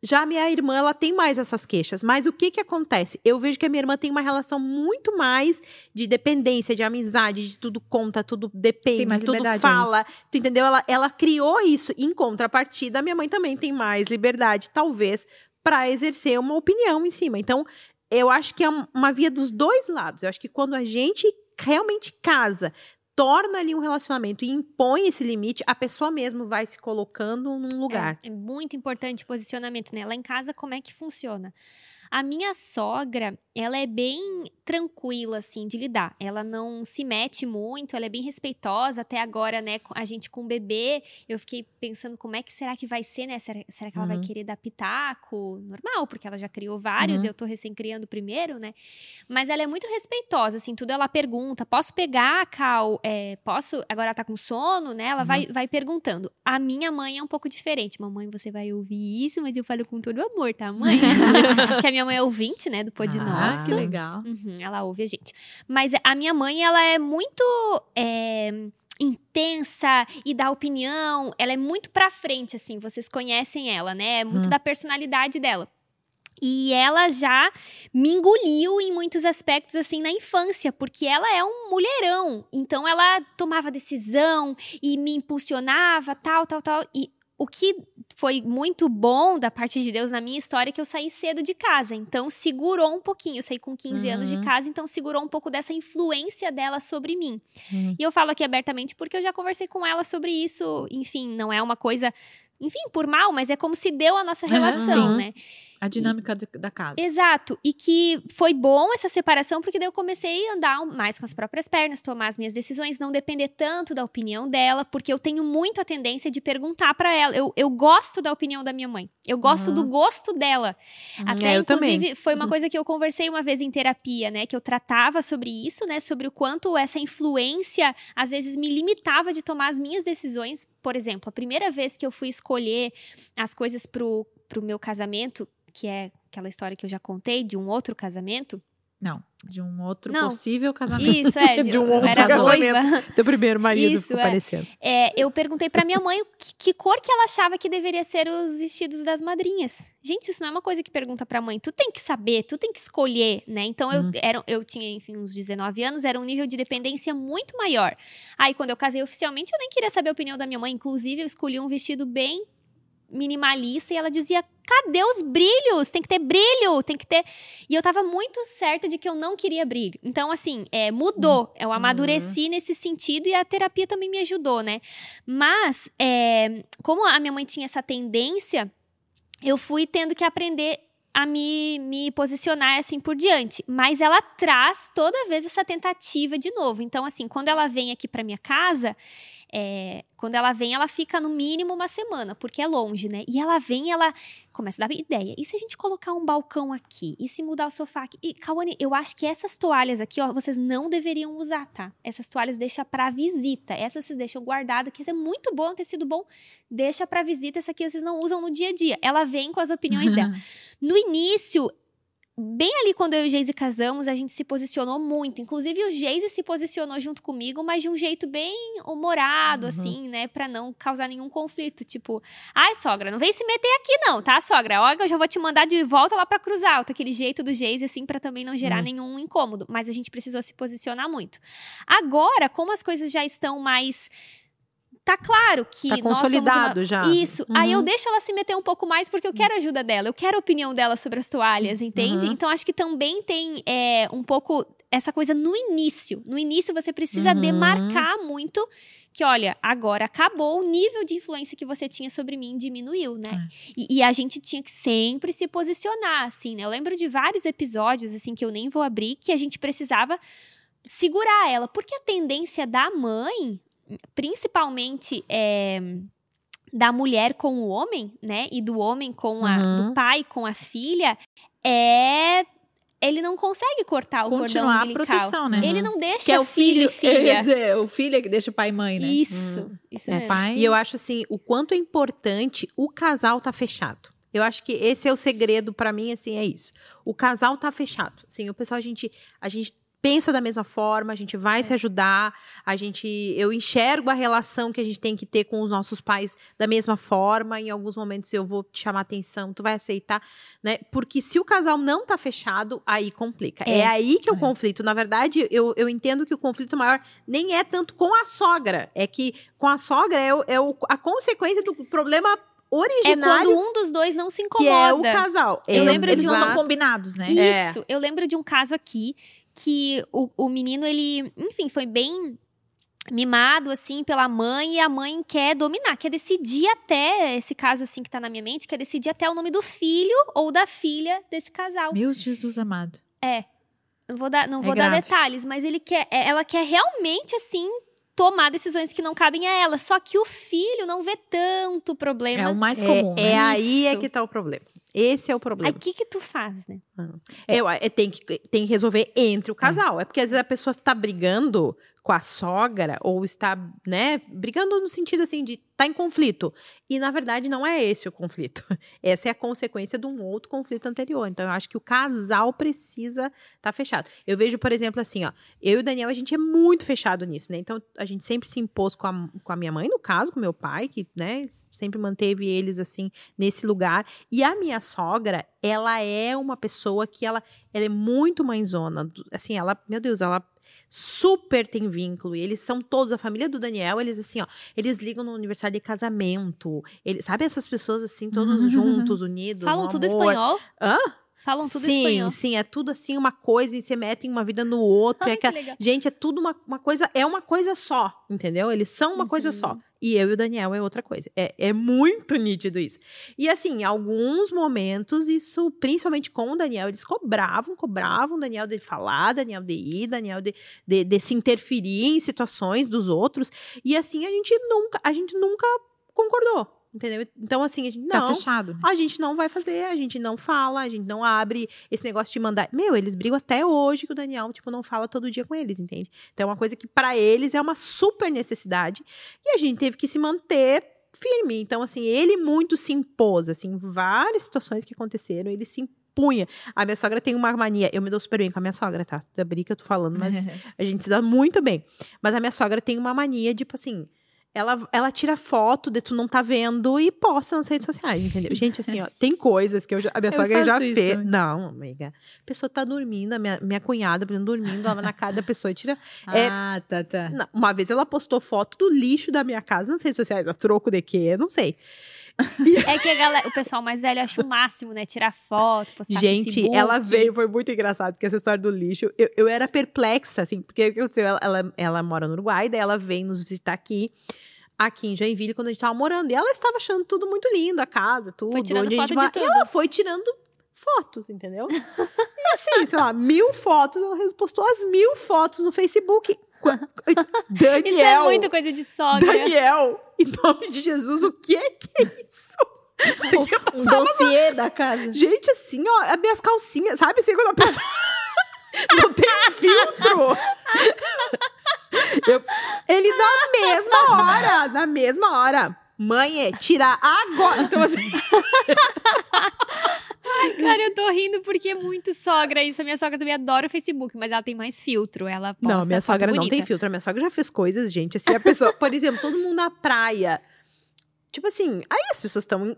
Speaker 2: Já a minha irmã, ela tem mais essas queixas. Mas o que que acontece? Eu vejo que a minha irmã tem uma relação muito mais de dependência, de amizade, de tudo conta, tudo depende, tudo fala. Aí. Tu entendeu? Ela, ela criou isso. Em contrapartida, a minha mãe também tem mais liberdade, talvez, para exercer uma opinião em cima. Então, eu acho que é uma via dos dois lados. Eu acho que quando a gente realmente casa, torna ali um relacionamento e impõe esse limite, a pessoa mesmo vai se colocando num lugar.
Speaker 3: É, é muito importante posicionamento, né? Lá em casa, como é que funciona? A minha sogra, ela é bem tranquila, assim, de lidar. Ela não se mete muito, ela é bem respeitosa. Até agora, né, a gente com o bebê, eu fiquei pensando como é que será que vai ser, né? Será, será que ela uhum. vai querer dar pitaco? Normal, porque ela já criou vários, uhum. eu tô recém criando o primeiro, né? Mas ela é muito respeitosa, assim, tudo ela pergunta. Posso pegar, Cal? É, posso? Agora ela tá com sono, né? Ela uhum. vai, vai perguntando. A minha mãe é um pouco diferente. Mamãe, você vai ouvir isso, mas eu falo com todo amor, tá, mãe? que a minha mãe é ouvinte, né, do Pod
Speaker 1: ah,
Speaker 3: Nosso.
Speaker 1: Que legal.
Speaker 3: Uhum, ela ouve a gente. Mas a minha mãe, ela é muito. É, intensa e dá opinião, ela é muito pra frente, assim, vocês conhecem ela, né? É muito hum. da personalidade dela. E ela já me engoliu em muitos aspectos, assim, na infância, porque ela é um mulherão. Então, ela tomava decisão e me impulsionava, tal, tal, tal. E o que foi muito bom da parte de Deus na minha história é que eu saí cedo de casa. Então, segurou um pouquinho. Eu saí com 15 uhum. anos de casa, então segurou um pouco dessa influência dela sobre mim. Uhum. E eu falo aqui abertamente porque eu já conversei com ela sobre isso. Enfim, não é uma coisa enfim, por mal, mas é como se deu a nossa relação, uhum. né?
Speaker 1: A dinâmica e, da casa.
Speaker 3: Exato. E que foi bom essa separação, porque daí eu comecei a andar mais com as próprias pernas, tomar as minhas decisões, não depender tanto da opinião dela, porque eu tenho muito a tendência de perguntar para ela. Eu, eu gosto da opinião da minha mãe. Eu gosto uhum. do gosto dela. Uhum. Até, é, inclusive, também. foi uma uhum. coisa que eu conversei uma vez em terapia, né? Que eu tratava sobre isso, né? Sobre o quanto essa influência, às vezes, me limitava de tomar as minhas decisões. Por exemplo, a primeira vez que eu fui escolher as coisas pro, pro meu casamento, que é aquela história que eu já contei de um outro casamento.
Speaker 1: Não, de um outro Não, possível casamento.
Speaker 3: Isso, é.
Speaker 2: De, de um outro casamento. Noiva. Teu primeiro marido isso, ficou
Speaker 3: é.
Speaker 2: parecendo.
Speaker 3: É, eu perguntei pra minha mãe que, que, cor que ela achava que deveria ser os vestidos das madrinhas. Gente, isso não é uma coisa que pergunta pra mãe. Tu tem que saber, tu tem que escolher, né? Então, eu, uhum. era, eu tinha, enfim, uns 19 anos, era um nível de dependência muito maior. Aí, quando eu casei oficialmente, eu nem queria saber a opinião da minha mãe. Inclusive, eu escolhi um vestido bem minimalista e ela dizia: cadê os brilhos? Tem que ter brilho, tem que ter. E eu tava muito certa de que eu não queria brilho. Então, assim, é, mudou. Uhum. Eu amadureci uhum. nesse sentido e a terapia também me ajudou, né? Mas, é, como a minha mãe tinha essa tendência, eu fui tendo que aprender a me, me posicionar assim por diante. Mas ela traz toda vez essa tentativa de novo. Então, assim, quando ela vem aqui para minha casa, é, quando ela vem, ela fica no mínimo uma semana, porque é longe, né? E ela vem, ela começa a dar ideia. E se a gente colocar um balcão aqui? E se mudar o sofá aqui? E, Kawane, eu acho que essas toalhas aqui, ó, vocês não deveriam usar, tá? Essas toalhas deixa pra visita. Essas vocês deixam guardadas, que é muito bom, ter sido bom. Deixa pra visita, essa aqui vocês não usam no dia a dia. Ela vem com as opiniões dela. No início, bem ali quando eu e o Geise casamos, a gente se posicionou muito. Inclusive, o Geise se posicionou junto comigo, mas de um jeito bem humorado, uhum. assim, né? Pra não causar nenhum conflito. Tipo, ai, sogra, não vem se meter aqui, não, tá, sogra? Olha, eu já vou te mandar de volta lá pra Cruz Alta. Aquele jeito do Geise, assim, pra também não gerar uhum. nenhum incômodo. Mas a gente precisou se posicionar muito. Agora, como as coisas já estão mais tá claro que.
Speaker 2: Tá consolidado
Speaker 3: uma...
Speaker 2: já.
Speaker 3: Isso. Uhum. Aí eu deixo ela se meter um pouco mais porque eu quero a ajuda dela, eu quero a opinião dela sobre as toalhas, Sim. entende? Uhum. Então acho que também tem é, um pouco essa coisa no início. No início você precisa uhum. demarcar muito que, olha, agora acabou, o nível de influência que você tinha sobre mim diminuiu, né? É. E, e, a gente tinha que sempre se posicionar, assim, né? Eu lembro de vários episódios, assim, que eu nem vou abrir, que a gente precisava segurar ela, porque a tendência da mãe principalmente é, da mulher com o homem, né? E do homem com a. Uhum. do pai com a filha, é ele não consegue cortar o Continuar cordão umbilical. a proteção, né? Ele não deixa que é o filho, filho e filha.
Speaker 1: Dizer, o filho é que deixa o pai e mãe, né?
Speaker 3: Isso, hum. isso
Speaker 2: é. Pai... E eu acho assim, o quanto é importante o casal tá fechado. Eu acho que esse é o segredo pra mim, assim, é isso. O casal tá fechado. Assim, o pessoal, a gente, a gente pensa da mesma forma, a gente vai se ajudar, a gente, eu enxergo a relação que a gente tem que ter com os nossos pais da mesma forma, em alguns momentos eu vou te chamar atenção, tu vai aceitar, né? Porque se o casal não tá fechado, aí complica. É,
Speaker 3: É.
Speaker 2: aí que é o
Speaker 1: É.
Speaker 2: conflito. Na verdade, eu, eu entendo que o conflito maior nem é tanto com a sogra, é que com a sogra é, o- é o- a consequência do problema
Speaker 3: É
Speaker 2: originário
Speaker 3: quando um dos dois não se
Speaker 2: que é o
Speaker 3: incomoda.
Speaker 2: casal.
Speaker 3: Eu lembro de
Speaker 1: Eles não combinados, né?
Speaker 2: É.
Speaker 3: Isso. Eu lembro de um caso aqui que o, o menino, ele, enfim, foi bem mimado, assim, pela mãe, e a mãe quer dominar, quer decidir até, esse caso, assim, que tá na minha mente, quer decidir até o nome do filho ou da filha desse casal.
Speaker 1: Meu Jesus amado.
Speaker 3: Não vou dar, não
Speaker 1: É
Speaker 3: vou dar
Speaker 1: grave.
Speaker 3: detalhes, mas ele quer, é, ela quer realmente, assim, tomar decisões que não cabem a ela. Só que o filho não vê tanto problema.
Speaker 1: É o mais
Speaker 2: É,
Speaker 1: comum,
Speaker 2: é
Speaker 1: né?
Speaker 2: aí é que tá o problema. Esse é o
Speaker 3: Aí
Speaker 2: problema.
Speaker 3: o que que tu faz, né?
Speaker 2: Eu, é, tem, que, tem que resolver entre o casal. É. porque às vezes a pessoa tá brigando com a sogra ou está, né, brigando no sentido assim de tá em conflito. E na verdade não é esse o conflito. Essa é a consequência de um outro conflito anterior. Então eu acho que o casal precisa estar tá fechado. Eu vejo, por exemplo, assim, ó, eu e o Daniel a gente é muito fechado nisso, né? Então a gente sempre se impôs com a, com a minha mãe, no caso, com meu pai, que, né, sempre manteve eles assim nesse lugar. E a minha sogra, ela é uma pessoa que ela, ela é muito mãezona. Assim, ela, meu Deus, ela super tem vínculo. E eles são todos, a família do Daniel, eles assim, ó, eles ligam no aniversário de casamento. Ele, sabe essas pessoas assim, todos juntos, unidos.
Speaker 3: Falam tudo
Speaker 2: amor.
Speaker 3: espanhol?
Speaker 2: Hã?
Speaker 3: Falam tudo
Speaker 2: sim,
Speaker 3: espanhol.
Speaker 2: sim, é tudo assim uma coisa e se metem uma vida no outro. é
Speaker 3: Ai,
Speaker 2: aquela-
Speaker 3: legal.
Speaker 2: Gente, é tudo uma, uma coisa, é uma coisa só, entendeu? Eles são uma coisa
Speaker 3: Uhum.
Speaker 2: só. E eu e o Daniel é outra coisa. É, é muito nítido isso. E assim, em alguns momentos, isso, principalmente com o Daniel, eles cobravam, cobravam o Daniel de falar, Daniel de ir, Daniel de, de, de se interferir em situações dos outros. E assim, a gente nunca, a gente nunca concordou. Entendeu? Então, assim, a gente
Speaker 1: Tá
Speaker 2: não.
Speaker 1: fechado. né?
Speaker 2: A gente não vai fazer, a gente não fala, a gente não abre esse negócio de mandar. Meu, eles brigam até hoje que o Daniel, tipo, não fala todo dia com eles, entende? Então é uma coisa que pra eles é uma super necessidade. E a gente teve que se manter firme. Então, assim, ele muito se impôs, assim, em várias situações que aconteceram, ele se impunha. A minha sogra tem uma mania, eu me dou super bem com a minha sogra, tá? Da briga eu tô falando, mas a gente se dá muito bem. Mas a minha sogra tem uma mania, tipo assim. Ela, ela tira foto de tu não tá vendo e posta nas redes sociais, entendeu? Gente, assim, ó, tem coisas que eu já, a minha
Speaker 1: Eu
Speaker 2: sogra já fez. Não, amiga. A pessoa tá dormindo, a minha, minha cunhada, por exemplo, dormindo, ela vai na cara da pessoa e tira. É-
Speaker 1: Ah, tá, tá.
Speaker 2: Não, uma vez ela postou foto do lixo da minha casa nas redes sociais, a troco de quê? Não sei.
Speaker 3: É que galera, o pessoal mais velho acha o máximo, né? Tirar foto, postar
Speaker 2: Gente, ela veio, foi muito engraçado, porque essa história do lixo, eu, eu era perplexa, assim, porque o que aconteceu? Ela, ela, ela mora no Uruguai, daí ela veio nos visitar aqui, aqui em Joinville, quando a gente tava morando, e ela estava achando tudo muito lindo, a casa, tudo,
Speaker 3: Foi tirando
Speaker 2: onde a gente
Speaker 3: foto
Speaker 2: mora. E ela foi tirando fotos, entendeu? e assim, sei lá, mil fotos, ela postou as mil fotos no Facebook. Daniel,
Speaker 3: Isso é muito coisa de sogra.
Speaker 2: Daniel, em nome de Jesus, o que é que é isso?
Speaker 1: Um dossiê da casa.
Speaker 2: Gente, assim, ó, as minhas calcinhas, sabe assim, quando a pessoa não tem um filtro? Eu- ele na mesma hora, na mesma hora. Mãe, é tirar agora. Então, assim,
Speaker 3: Cara, eu tô rindo porque é muito sogra isso. A minha sogra também adora o Facebook, mas ela tem mais filtro. Ela posta
Speaker 2: não, minha
Speaker 3: foto
Speaker 2: sogra não
Speaker 3: bonita.
Speaker 2: tem filtro. A minha sogra já fez coisas, gente. Assim, a pessoa, por exemplo, todo mundo na praia. Tipo assim, aí as pessoas estão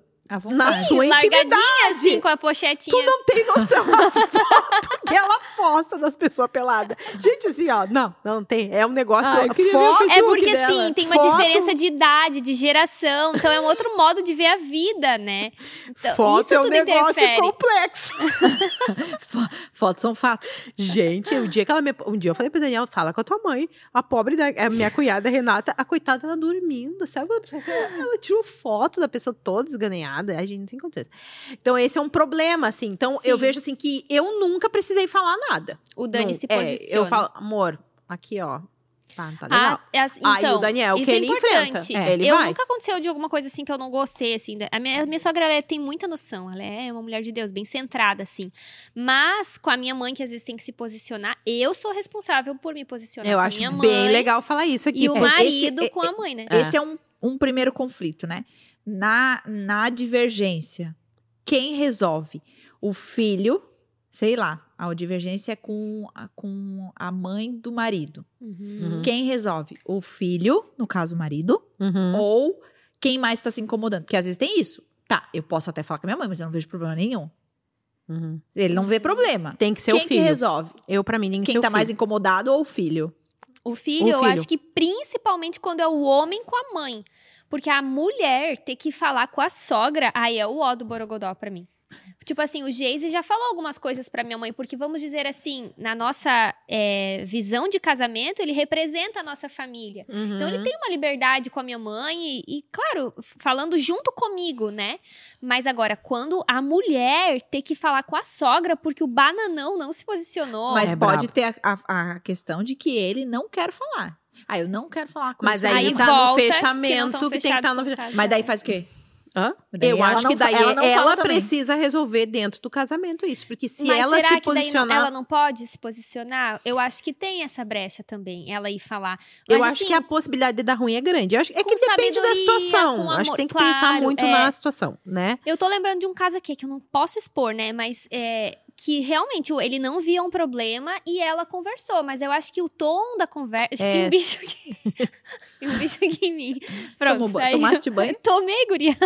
Speaker 2: na sua intimidade.
Speaker 3: assim, com a pochetinha.
Speaker 2: Tu não tem noção das fotos que ela posta das pessoas peladas. Gente, assim, ó, não, não tem. É um negócio.
Speaker 1: Ah,
Speaker 2: foto,
Speaker 3: É porque,
Speaker 1: dela.
Speaker 3: assim, tem uma
Speaker 2: Foto-
Speaker 3: diferença de idade, de geração. Então, é um outro modo de ver a vida, né? Então,
Speaker 2: foto
Speaker 3: isso
Speaker 2: é um
Speaker 3: tudo
Speaker 2: negócio
Speaker 3: interfere.
Speaker 2: complexo.
Speaker 1: Fotos são fatos.
Speaker 2: Gente, o dia que ela me, um dia eu falei pro Daniel, fala com a tua mãe. A pobre da a minha cunhada Renata, a coitada ela dormindo, sabe? quando a pessoa- Ela tirou foto da pessoa toda desganhada, a gente não tem condições. Então esse é um problema, assim. Então eu
Speaker 3: Sim.
Speaker 2: vejo assim que eu nunca precisei falar nada.
Speaker 3: O Dani
Speaker 2: Não,
Speaker 3: se
Speaker 2: é,
Speaker 3: posiciona.
Speaker 2: eu falo, amor, aqui ó, tá, tá legal.
Speaker 3: Ah, é assim,
Speaker 2: Aí
Speaker 3: então,
Speaker 2: o Daniel,
Speaker 3: isso
Speaker 2: que
Speaker 3: é
Speaker 2: ele enfrenta. É, ele
Speaker 3: eu
Speaker 2: vai.
Speaker 3: nunca aconteceu de alguma coisa assim que eu não gostei, assim. A minha, a minha sogra, ela tem muita noção. Ela é uma mulher de Deus, bem centrada, assim. Mas, com a minha mãe, que às vezes tem que se posicionar, eu sou responsável por me posicionar
Speaker 2: Eu acho bem
Speaker 3: mãe
Speaker 2: legal falar isso aqui.
Speaker 3: E o marido
Speaker 1: esse-
Speaker 3: com a mãe, né?
Speaker 2: É.
Speaker 1: Esse é um, um primeiro conflito, né? Na, na divergência, Quem resolve? O filho, sei lá, a divergência é com a, com a mãe do marido.
Speaker 3: Uhum.
Speaker 1: Quem resolve? O filho, no caso o marido,
Speaker 2: Uhum.
Speaker 1: ou quem mais está se incomodando? Porque às vezes tem isso. Tá, eu posso até falar com a minha mãe, mas eu não vejo problema nenhum.
Speaker 2: Uhum.
Speaker 1: Ele não vê problema.
Speaker 2: Tem que ser
Speaker 1: Quem
Speaker 2: o
Speaker 1: que
Speaker 2: filho.
Speaker 1: resolve?
Speaker 2: Eu, pra mim, tem que
Speaker 1: Quem
Speaker 2: ser o
Speaker 1: tá
Speaker 2: filho.
Speaker 1: mais incomodado ou o filho?
Speaker 3: O filho,
Speaker 2: O
Speaker 3: eu
Speaker 2: filho.
Speaker 3: acho que principalmente quando é o homem com a mãe. Porque a mulher ter que falar com a sogra, aí é o ó do Borogodó pra mim. Tipo assim, o Geise já falou algumas coisas pra minha mãe, porque vamos dizer assim, na nossa é, visão de casamento, ele representa a nossa família.
Speaker 2: Uhum.
Speaker 3: Então ele tem uma liberdade com a minha mãe e, e, claro, falando junto comigo, né? Mas agora, quando a mulher ter que falar com a sogra porque o bananão não se posicionou.
Speaker 1: Mas
Speaker 2: é
Speaker 1: pode
Speaker 2: brabo.
Speaker 1: ter a, a- a questão de que ele não quer falar. Ah, eu não quero falar com
Speaker 2: Mas
Speaker 1: isso.
Speaker 2: aí,
Speaker 3: Aí
Speaker 2: tá
Speaker 3: volta
Speaker 2: no
Speaker 3: que
Speaker 2: fechamento
Speaker 3: tão
Speaker 2: que, tem que estar no
Speaker 3: fechados
Speaker 2: fechamento.
Speaker 1: Mas daí faz o quê?
Speaker 2: Hã? Eu
Speaker 1: ela
Speaker 2: acho que daí
Speaker 1: ela
Speaker 2: ela,
Speaker 1: também.
Speaker 2: precisa resolver dentro do casamento isso. Porque se
Speaker 3: Mas
Speaker 2: ela
Speaker 3: será
Speaker 2: se
Speaker 3: que daí não-
Speaker 2: posicionar.
Speaker 3: ela não pode se posicionar? Eu acho que tem essa brecha também, ela ir falar.
Speaker 2: eu
Speaker 3: Mas,
Speaker 2: acho
Speaker 3: assim,
Speaker 2: que a possibilidade de dar ruim é grande. Eu acho, é que depende da situação.
Speaker 3: com
Speaker 2: acho que
Speaker 3: amor,
Speaker 2: tem que pensar
Speaker 3: claro,
Speaker 2: muito
Speaker 3: é.
Speaker 2: na situação, né?
Speaker 3: Eu tô lembrando de um caso aqui que eu não posso expor, né? Mas é, que realmente ele não via um problema e ela conversou. Mas eu acho que o tom da conversa. Tem
Speaker 2: É.
Speaker 3: um bicho aqui. tem um bicho aqui em mim. Pronto,
Speaker 1: Tomou
Speaker 3: saiu.
Speaker 1: tomaste banho?
Speaker 3: Tomei, guria.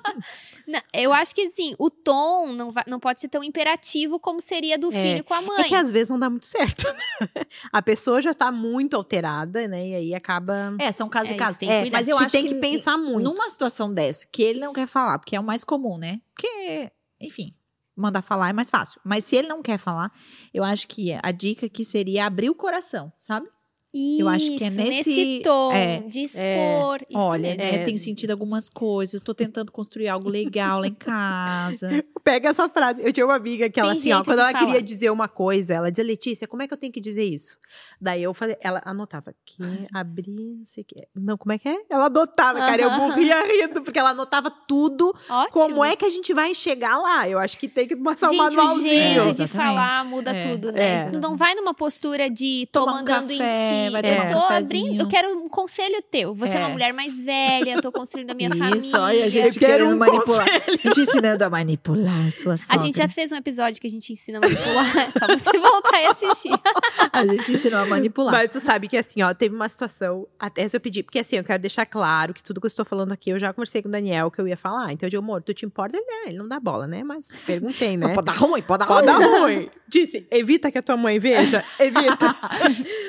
Speaker 3: Não, eu acho que, assim, o tom não, vai- não pode ser tão imperativo como seria do
Speaker 2: É.
Speaker 3: filho com a mãe.
Speaker 2: É que às vezes não dá muito certo. né? a pessoa já tá muito alterada, né? E aí acaba.
Speaker 1: É, são casos
Speaker 3: É,
Speaker 1: e casos.
Speaker 3: tem
Speaker 2: É,
Speaker 1: mas eu
Speaker 2: a gente
Speaker 1: acho
Speaker 2: tem
Speaker 1: que,
Speaker 2: que, pensar muito.
Speaker 1: numa situação dessa, que ele não quer falar, porque é o mais comum, né? Porque, enfim, mandar falar é mais fácil. Mas se ele não quer falar, eu acho que a dica que seria abrir o coração, sabe? Eu acho que é
Speaker 3: Isso,
Speaker 1: nesse-
Speaker 3: tom
Speaker 1: é,
Speaker 3: de expor. isso
Speaker 1: Olha,
Speaker 3: mesmo.
Speaker 1: né, eu tenho sentido algumas coisas, tô tentando construir algo legal lá em casa.
Speaker 2: Pega essa frase. Eu tinha uma amiga que ela,
Speaker 3: Tem
Speaker 2: assim, ó, quando ela
Speaker 3: falar.
Speaker 2: queria dizer uma coisa, ela dizia, Letícia, como é que eu tenho que dizer isso? Daí eu falei, ela anotava, que abrir, não sei o que. Não, como é que é? Ela anotava, cara, eu morria rindo, porque ela anotava tudo.
Speaker 3: Ótimo.
Speaker 2: Como é que a gente vai chegar lá? Eu acho que tem que passar um
Speaker 3: Gente, o
Speaker 2: manualzinho.
Speaker 3: jeito
Speaker 1: É,
Speaker 3: de falar muda
Speaker 1: É,
Speaker 3: tudo, né?
Speaker 2: é.
Speaker 3: Não vai numa postura de tô
Speaker 1: Tomar um
Speaker 3: mandando
Speaker 1: café,
Speaker 3: em ti.
Speaker 1: Vai
Speaker 3: eu
Speaker 2: tomar um
Speaker 3: tô abrindo, eu quero um conselho teu. Você é, uma
Speaker 1: É.
Speaker 3: mulher mais velha, eu tô construindo a minha família.
Speaker 1: Isso, olha, a gente querendo
Speaker 2: um
Speaker 1: manipular. Te ensinando a manipular a sua
Speaker 3: A
Speaker 1: sogra.
Speaker 3: gente já fez um episódio que a gente ensina a manipular. É só você voltar e assistir.
Speaker 1: A gente ensinou a manipular.
Speaker 2: Mas tu sabe que assim, ó, teve uma situação, até se eu pedir, porque assim, eu quero deixar claro que tudo que eu estou falando aqui, eu já conversei com o Daniel que eu ia falar. Então eu digo, amor, tu te importa? Ele, é, ele não dá bola, né? Mas perguntei, né?
Speaker 1: Mas Pode dar ruim, pode dar
Speaker 2: Pode
Speaker 1: ruim.
Speaker 2: dar ruim. Disse, evita que a tua mãe veja. Evita.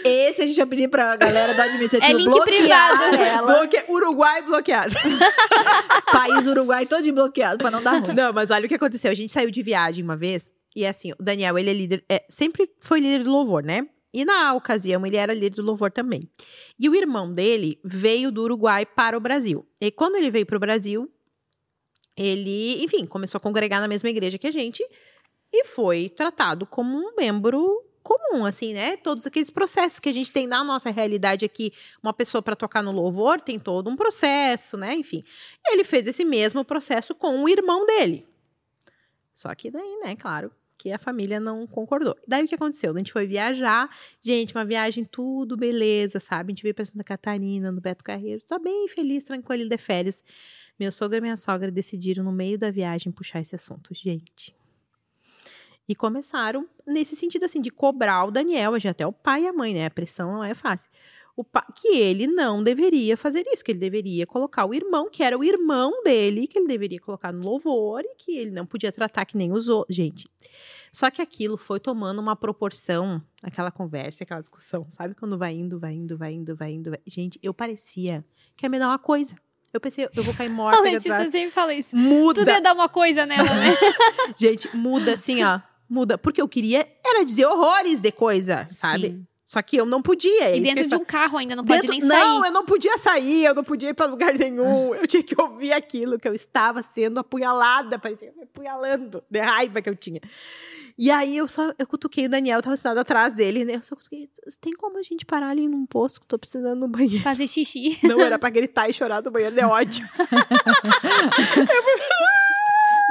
Speaker 1: Esse a gente vai pedir pra galera do administrativo
Speaker 3: É link
Speaker 1: bloquear
Speaker 3: privado.
Speaker 1: ela.
Speaker 2: Bloque... Uruguai bloqueado.
Speaker 1: País Uruguai todo bloqueado pra não dar ruim.
Speaker 2: Não, mas olha o que aconteceu. A gente saiu de viagem uma vez. E assim, o Daniel, ele é líder. é, sempre foi líder do louvor, né? E na ocasião, ele era líder do louvor também. E o irmão dele veio do Uruguai para o Brasil. E quando ele veio para o Brasil, ele, enfim, começou a congregar na mesma igreja que a gente. E foi tratado como um membro comum, assim, né? Todos aqueles processos que a gente tem na nossa realidade aqui. Uma pessoa para tocar no louvor tem todo um processo, né? Enfim. Ele fez esse mesmo processo com o irmão dele. Só que daí, né, claro, que a família não concordou. Daí o que aconteceu? A gente foi viajar, gente, uma viagem tudo beleza, sabe? A gente veio pra Santa Catarina, no Beto Carreiro, tá bem feliz, tranquilo, de férias. Meu sogro e minha sogra decidiram no meio da viagem puxar esse assunto, gente. E começaram nesse sentido assim de cobrar o Daniel, a gente até o pai e a mãe, né? A pressão não é fácil. O pa- que ele não deveria fazer isso, que ele deveria colocar o irmão, que era o irmão dele, que ele deveria colocar no louvor e que ele não podia tratar que nem os outros. Gente, só que aquilo foi tomando uma proporção, aquela conversa, aquela discussão, sabe? Quando vai indo, vai indo, vai indo, vai indo. vai- Gente, eu parecia que ia me dar uma coisa. Eu pensei, eu vou cair
Speaker 3: A
Speaker 2: morta aqui
Speaker 3: Letícia sempre fala isso.
Speaker 2: Muda.
Speaker 3: Tudo ia dar uma coisa nela, né?
Speaker 2: Gente, muda assim, ó. Muda. Porque eu queria era dizer horrores de coisa, sabe?
Speaker 3: Sim.
Speaker 2: Só que eu não podia. é
Speaker 3: E dentro
Speaker 2: eu
Speaker 3: de um carro ainda não pode
Speaker 2: Dentro-
Speaker 3: nem sair.
Speaker 2: Não, eu não podia sair, eu não podia ir pra lugar nenhum. Eu tinha que ouvir aquilo, que eu estava sendo apunhalada, parecia me apunhalando, de raiva que eu tinha. E aí eu só eu cutuquei o Daniel, eu tava sentado atrás dele, né? Eu só cutuquei. Tem como a gente parar ali num posto que eu tô precisando no banheiro?
Speaker 3: Fazer xixi.
Speaker 2: Não era pra gritar e chorar do banheiro de ódio.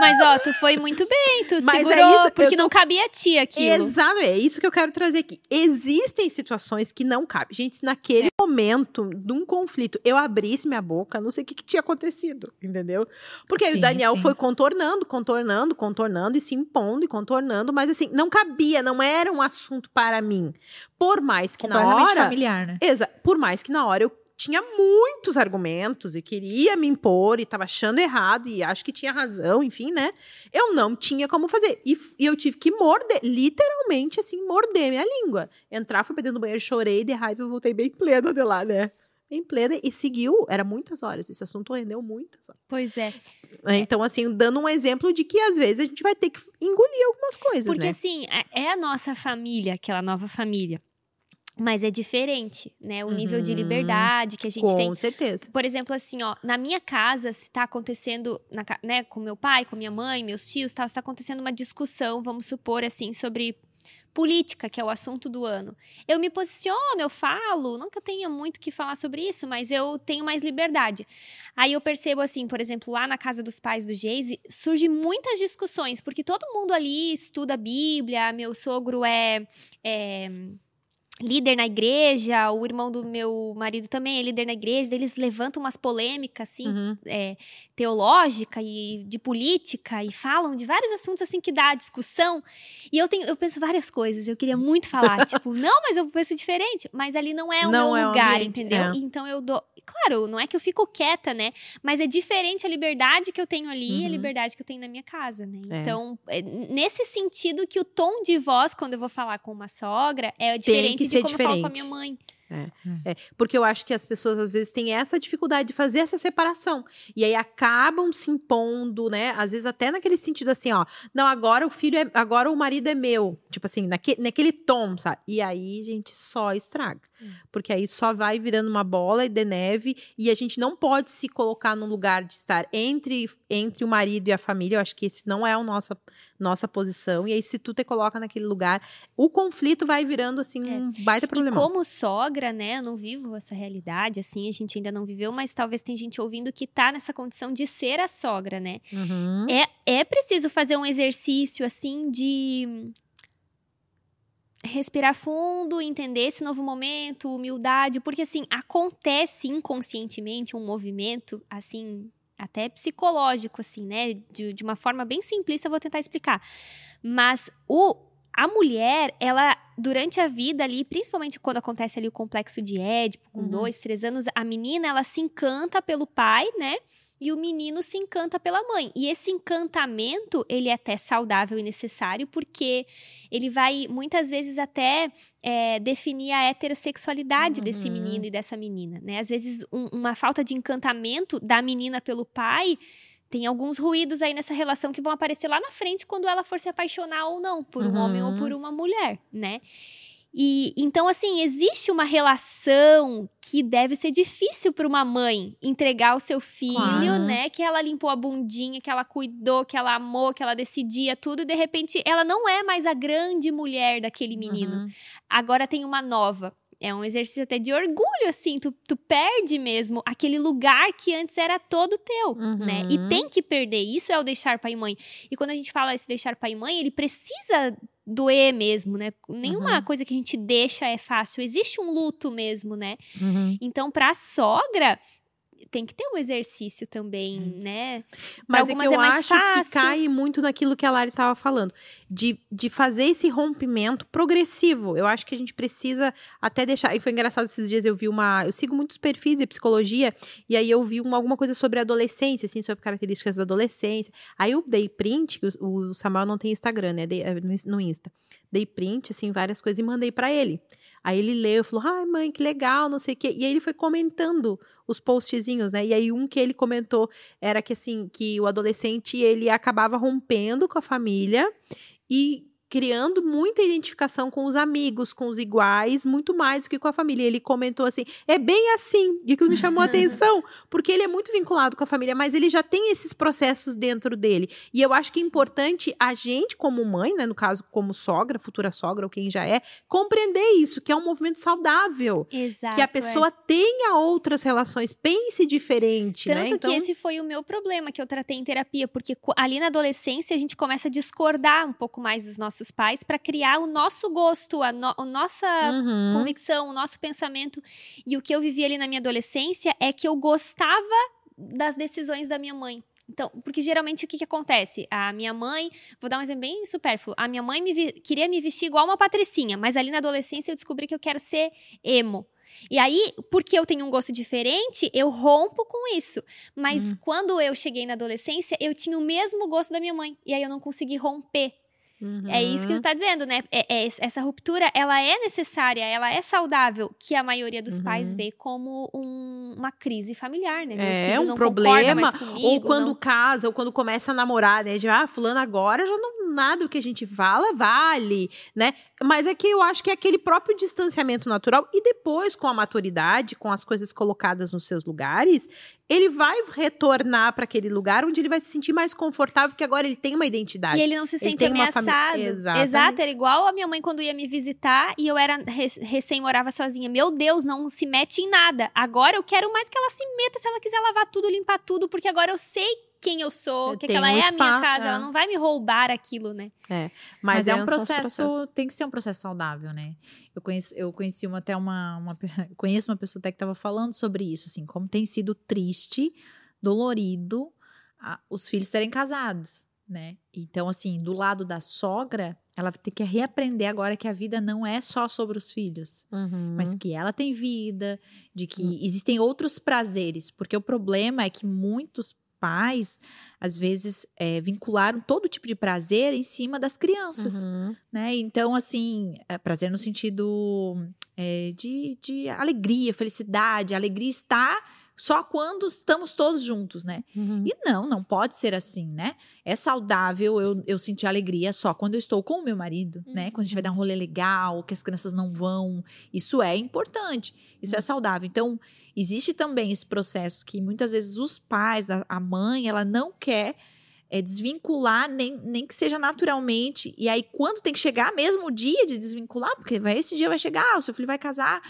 Speaker 3: Mas, ó, tu foi muito bem, tu
Speaker 2: Mas é
Speaker 3: segurou,
Speaker 2: isso, eu
Speaker 3: porque
Speaker 2: tô-
Speaker 3: não cabia a ti aquilo.
Speaker 2: Exato, é isso que eu quero trazer aqui. Existem situações que não cabem. Gente, naquele
Speaker 3: É.
Speaker 2: momento de um conflito eu abrisse minha boca, não sei o que, que tinha acontecido, entendeu? Porque aí
Speaker 1: Sim,
Speaker 2: o Daniel
Speaker 1: sim.
Speaker 2: foi contornando, contornando, contornando e se impondo e contornando, mas assim, não cabia, não era um assunto para mim. Por mais que na hora.
Speaker 1: familiar, né?
Speaker 2: Exa por mais que na hora eu tinha muitos argumentos e queria me impor e tava achando errado e acho que tinha razão, enfim, né? Eu não tinha como fazer. E, e eu tive que morder, literalmente assim, morder minha língua. Entrar, fui pra dentro do banheiro, chorei de raiva e voltei bem plena de lá, né? Bem plena e seguiu, era muitas horas. Esse assunto rendeu muitas horas.
Speaker 3: Pois é.
Speaker 2: né? Então, assim, dando um exemplo de que às vezes a gente vai ter que engolir algumas coisas,
Speaker 3: Porque
Speaker 2: né?
Speaker 3: assim, é- é a nossa família, aquela nova família. Mas é diferente, né? O nível de
Speaker 2: Uhum.
Speaker 3: liberdade que a gente
Speaker 2: Com
Speaker 3: tem.
Speaker 2: certeza.
Speaker 3: Por exemplo, assim, ó, na minha casa, se tá acontecendo, na né, com meu pai, com minha mãe, meus tios, tal, se tá acontecendo uma discussão, vamos supor, assim, sobre política, que é o assunto do ano. Eu me posiciono, eu falo, eu tenha muito o que falar sobre isso, mas eu tenho mais liberdade. Aí eu percebo, assim, por exemplo, lá na casa dos pais do Geise, surgem muitas discussões, porque todo mundo ali estuda a Bíblia, meu sogro é- é líder na igreja, o irmão do meu marido também é líder na igreja, eles levantam umas polêmicas, assim,
Speaker 2: Uhum.
Speaker 3: é, teológica e de política e falam de vários assuntos assim que dá discussão. E eu tenho, eu penso várias coisas. Eu queria muito falar, tipo, não, mas eu penso diferente. Mas ali não é o
Speaker 2: Não
Speaker 3: meu
Speaker 2: é
Speaker 3: lugar, entendeu?
Speaker 2: é.
Speaker 3: Então eu dou. Claro, não é que eu fico quieta, né? Mas é diferente a liberdade que eu tenho ali e a
Speaker 2: Uhum.
Speaker 3: liberdade que eu tenho na minha casa, né?
Speaker 2: É.
Speaker 3: Então, é nesse sentido que o tom de voz, quando eu vou falar com uma sogra, é diferente de como eu falo com a
Speaker 2: diferente.
Speaker 3: minha mãe.
Speaker 2: É, porque eu acho que as pessoas às vezes têm essa dificuldade de fazer essa separação. E aí acabam se impondo, né? Às vezes até naquele sentido assim, ó, não, agora o filho é, agora o marido é meu, tipo assim, naque, naquele tom, sabe? E aí, gente, só estraga. Porque aí só vai virando uma bola de neve e a gente não pode se colocar no lugar de estar entre entre o marido e a família. Eu acho que esse não é a nossa nossa posição. E aí se tu te coloca naquele lugar, o conflito vai virando assim um baita
Speaker 3: E
Speaker 2: problema.
Speaker 3: como sogra, né, eu não vivo essa realidade, assim, a gente ainda não viveu, mas talvez tem gente ouvindo que tá nessa condição de ser a sogra, né?
Speaker 2: Uhum.
Speaker 3: É, é preciso fazer um exercício, assim, de respirar fundo, entender esse novo momento, humildade, porque, assim, acontece inconscientemente um movimento, assim, até psicológico, assim, né? De, de uma forma bem simplista, eu vou tentar explicar. Mas o, a mulher, ela, durante a vida ali, principalmente quando acontece ali o complexo de Édipo, com
Speaker 2: Uhum.
Speaker 3: dois, três anos, a menina, ela se encanta pelo pai, né? E o menino se encanta pela mãe. E esse encantamento, ele é até saudável e necessário, porque ele vai, muitas vezes, até é, definir a heterossexualidade desse
Speaker 2: Uhum.
Speaker 3: menino e dessa menina, né? Às vezes, um- uma falta de encantamento da menina pelo pai tem alguns ruídos aí nessa relação que vão aparecer lá na frente quando ela for se apaixonar ou não por um
Speaker 2: Uhum.
Speaker 3: homem ou por uma mulher, né? E então assim, existe uma relação que deve ser difícil para uma mãe entregar o seu filho,
Speaker 2: Claro.
Speaker 3: né? Que ela limpou a bundinha, que ela cuidou, que ela amou, que ela decidia tudo e de repente ela não é mais a grande mulher daquele menino.
Speaker 2: Uhum.
Speaker 3: Agora tem uma nova. É um exercício até de orgulho, assim. Tu, tu perde mesmo aquele lugar que antes era todo teu, né? E
Speaker 2: Uhum.
Speaker 3: tem que perder. Isso é o deixar pai e mãe. E quando a gente fala esse deixar pai e mãe, ele precisa doer mesmo, né? Nenhuma
Speaker 2: Uhum.
Speaker 3: coisa que a gente deixa é fácil. Existe um luto mesmo, né?
Speaker 2: Uhum.
Speaker 3: Então, pra sogra, tem que ter um exercício também, né? Pra
Speaker 2: Mas é que eu
Speaker 3: é
Speaker 2: acho
Speaker 3: fácil.
Speaker 2: que cai muito naquilo que a Lari estava falando, de, de fazer esse rompimento progressivo. Eu acho que a gente precisa até deixar. E foi engraçado esses dias eu vi uma. Eu sigo muitos perfis de psicologia, e aí eu vi uma, alguma coisa sobre adolescência, assim, sobre características da adolescência. Aí eu dei print, que o, o Samuel não tem Instagram, né? Dei, eh, no Insta. Dei print, assim, várias coisas e mandei para ele. Aí ele leu, falou, ai mãe, que legal, não sei o quê. E aí ele foi comentando os postzinhos, né? E aí um que ele comentou era que, assim, que o adolescente, ele acabava rompendo com a família e criando muita identificação com os amigos, com os iguais, muito mais do que com a família. Ele comentou assim: é bem assim. E aquilo me chamou a atenção, porque ele é muito vinculado com a família, mas ele já tem esses processos dentro dele. E eu acho que é importante a gente, como mãe, né, no caso, como sogra, futura sogra ou quem já é, compreender isso, que é um movimento saudável.
Speaker 3: Exato.
Speaker 2: que a
Speaker 3: é.
Speaker 2: pessoa tenha outras relações, pense diferente,
Speaker 3: Tanto
Speaker 2: né?
Speaker 3: que
Speaker 2: Então,
Speaker 3: esse foi o meu problema que eu tratei em terapia, porque ali na adolescência a gente começa a discordar um pouco mais dos nossos pais para criar o nosso gosto, a, no- a nossa
Speaker 2: Uhum.
Speaker 3: convicção, o nosso pensamento. E o que eu vivi ali na minha adolescência é que eu gostava das decisões da minha mãe. Então, porque geralmente o que, que acontece? A minha mãe, vou dar um exemplo bem supérfluo. A minha mãe me queria me vestir igual uma patricinha, mas ali na adolescência eu descobri que eu quero ser emo. E aí, porque eu tenho um gosto diferente, eu rompo com isso. Mas quando eu cheguei na adolescência, eu tinha o mesmo gosto da minha mãe. E aí eu não consegui romper. É isso que
Speaker 2: Uhum.
Speaker 3: tu tá dizendo, né? É- é- essa ruptura, ela é necessária, ela é saudável, que a maioria dos pais
Speaker 2: Uhum.
Speaker 3: vê como um- uma crise familiar, né? Meu
Speaker 2: É, um problema,
Speaker 3: comigo,
Speaker 2: Ou quando
Speaker 3: não-
Speaker 2: casa, ou quando começa a namorar, né? De, ah, fulano agora já não nada o que a gente fala vale, né? Mas é que eu acho que é aquele próprio distanciamento natural e depois com a maturidade, com as coisas colocadas nos seus lugares, ele vai retornar para aquele lugar onde ele vai se sentir mais confortável, porque agora ele tem uma identidade.
Speaker 3: E ele não se sente ameaçado.
Speaker 2: Exatamente.
Speaker 3: Exato, era igual a minha mãe quando ia me visitar e eu era re- recém morava sozinha. Meu Deus, não se mete em nada. Agora eu quero mais que ela se meta se ela quiser lavar tudo, limpar tudo, porque agora eu sei quem eu sou, que
Speaker 2: Tem
Speaker 3: aquela
Speaker 2: um
Speaker 3: é a minha casa,
Speaker 2: é.
Speaker 3: ela não vai me roubar aquilo, né?
Speaker 1: Mas, é um
Speaker 2: são os
Speaker 1: processo, tem que ser um processo saudável, né? Eu conheci, eu conheci uma, até uma, uma conheço uma pessoa até que estava falando sobre isso, assim, como tem sido triste, dolorido a- os filhos terem casados, né? Então, assim, do lado da sogra, ela vai ter que reaprender agora que a vida não é só sobre os filhos,
Speaker 2: Uhum.
Speaker 1: mas que ela tem vida, de que existem outros prazeres, porque o problema é que muitos pais, às vezes, é, vincularam todo tipo de prazer em cima das crianças,
Speaker 2: Uhum.
Speaker 1: né? Então, assim, é, prazer no sentido é, de, de alegria, felicidade, a alegria está só quando estamos todos juntos, né?
Speaker 2: Uhum.
Speaker 1: E não, não pode ser assim, né? É saudável eu, eu sentir alegria só quando eu estou com o meu marido, né? Quando a gente vai dar um rolê legal, que as crianças não vão. Isso é importante, isso é saudável. Então, existe também esse processo que muitas vezes os pais, a, a mãe, ela não quer é, desvincular, nem, nem que seja naturalmente. E aí, quando tem que chegar mesmo o dia de desvincular, porque vai, esse dia vai chegar, o seu filho vai casar,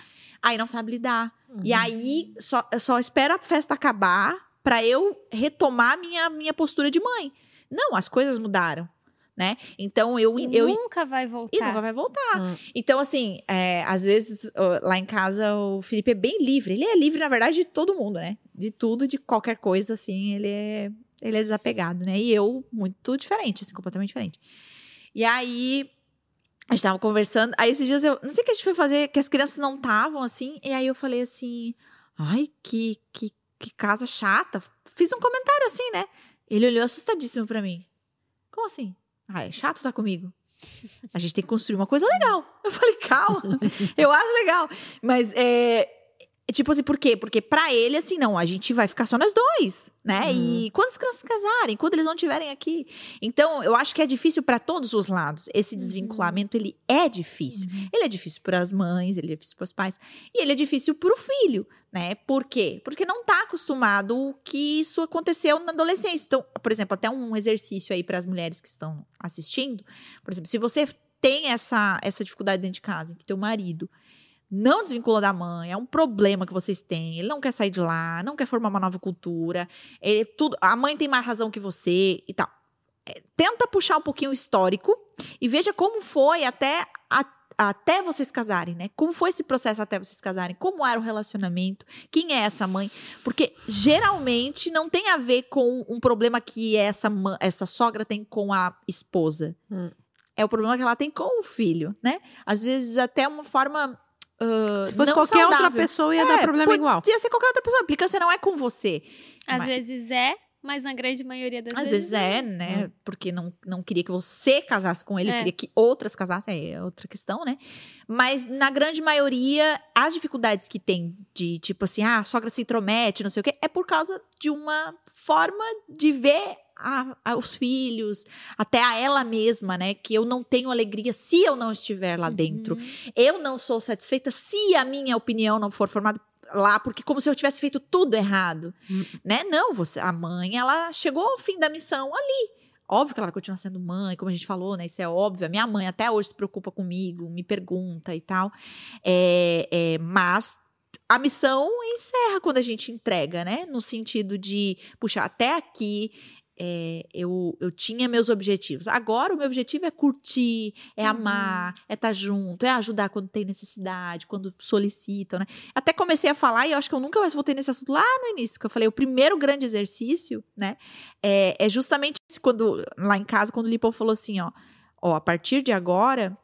Speaker 1: aí não sabe lidar. E
Speaker 2: Uhum.
Speaker 1: aí, só, só espero a festa acabar pra eu retomar minha, minha postura de mãe. Não, as coisas mudaram, né? Então, eu...
Speaker 3: E
Speaker 1: eu
Speaker 3: nunca vai voltar.
Speaker 1: e nunca vai voltar.
Speaker 2: Hum.
Speaker 1: Então, assim, é, às vezes, lá em casa, o Felipe é bem livre. Ele é livre, na verdade, de todo mundo, né? De tudo, de qualquer coisa, assim, ele é, ele é desapegado, né? E eu, muito diferente, assim, completamente diferente. E aí, a gente tava conversando, aí esses dias eu, não sei o que a gente foi fazer, que as crianças não estavam, assim, e aí eu falei assim, ai, que, que, que casa chata. Fiz um comentário assim, né? Ele olhou assustadíssimo pra mim. Como assim? Ah, é chato estar comigo? A gente tem que construir uma coisa legal. Eu falei, calma, eu acho legal. Mas é. É Tipo assim, por quê? Porque pra ele, assim, não, a gente vai ficar só nós dois, né? E quando as crianças casarem, quando eles não estiverem aqui. Então, eu acho que é difícil pra todos os lados. Esse desvinculamento, ele é difícil. Ele é difícil para as mães, ele é difícil para os pais. E ele é difícil pro filho, né? Por quê? Porque não tá acostumado que isso aconteceu na adolescência. Então, por exemplo, até um exercício aí para as mulheres que estão assistindo. Por exemplo, se você tem essa, essa dificuldade dentro de casa, que teu marido não desvincula da mãe, é um problema que vocês têm, ele não quer sair de lá, não quer formar uma nova cultura, ele, tudo, a mãe tem mais razão que você e tal. É, tenta puxar um pouquinho o histórico e veja como foi até, a- até vocês casarem, né? Como foi esse processo até vocês casarem? Como era o relacionamento? Quem é essa mãe? Porque geralmente não tem a ver com um problema que essa, essa sogra tem com a esposa.
Speaker 2: Hum.
Speaker 1: É o problema que ela tem com o filho, né? Às vezes até uma forma. Ah,
Speaker 2: Se fosse
Speaker 1: não
Speaker 2: qualquer outra
Speaker 1: saudável.
Speaker 2: pessoa, ia
Speaker 1: É,
Speaker 2: dar problema igual.
Speaker 1: Podia ser qualquer outra pessoa. A implicância não é com você.
Speaker 3: Às
Speaker 1: Mas-
Speaker 3: vezes é, mas na grande maioria das
Speaker 1: Às
Speaker 3: vezes.
Speaker 1: vezes é, né? Porque não, não queria que você casasse com ele,
Speaker 3: É.
Speaker 1: queria que outras casassem, é outra questão, né? Mas na grande maioria, as dificuldades que tem de tipo assim, ah, a sogra se intromete, não sei o quê, é por causa de uma forma de ver a- a- os filhos, até a ela mesma, né? Que eu não tenho alegria se eu não estiver lá dentro.
Speaker 3: Uhum.
Speaker 1: Eu não sou satisfeita se a minha opinião não for formada lá, porque como se eu tivesse feito tudo errado,
Speaker 2: Hum.
Speaker 1: né? Não, você, a mãe, ela chegou ao fim da missão ali. Óbvio que ela vai continuar sendo mãe, como a gente falou, né? Isso é óbvio. A minha mãe até hoje se preocupa comigo, me pergunta e tal. É, é, mas a missão encerra quando a gente entrega, né? No sentido de, puxa, até aqui é, eu, eu tinha meus objetivos. Agora o meu objetivo é curtir, é
Speaker 3: Uhum.
Speaker 1: amar, é estar junto, é ajudar quando tem necessidade, quando solicitam, né? Até comecei a falar, e eu acho que eu nunca mais voltei nesse assunto lá no início, que eu falei, o primeiro grande exercício, né? É, é justamente quando, lá em casa, quando o Lipo falou assim, ó, ó, a partir de agora,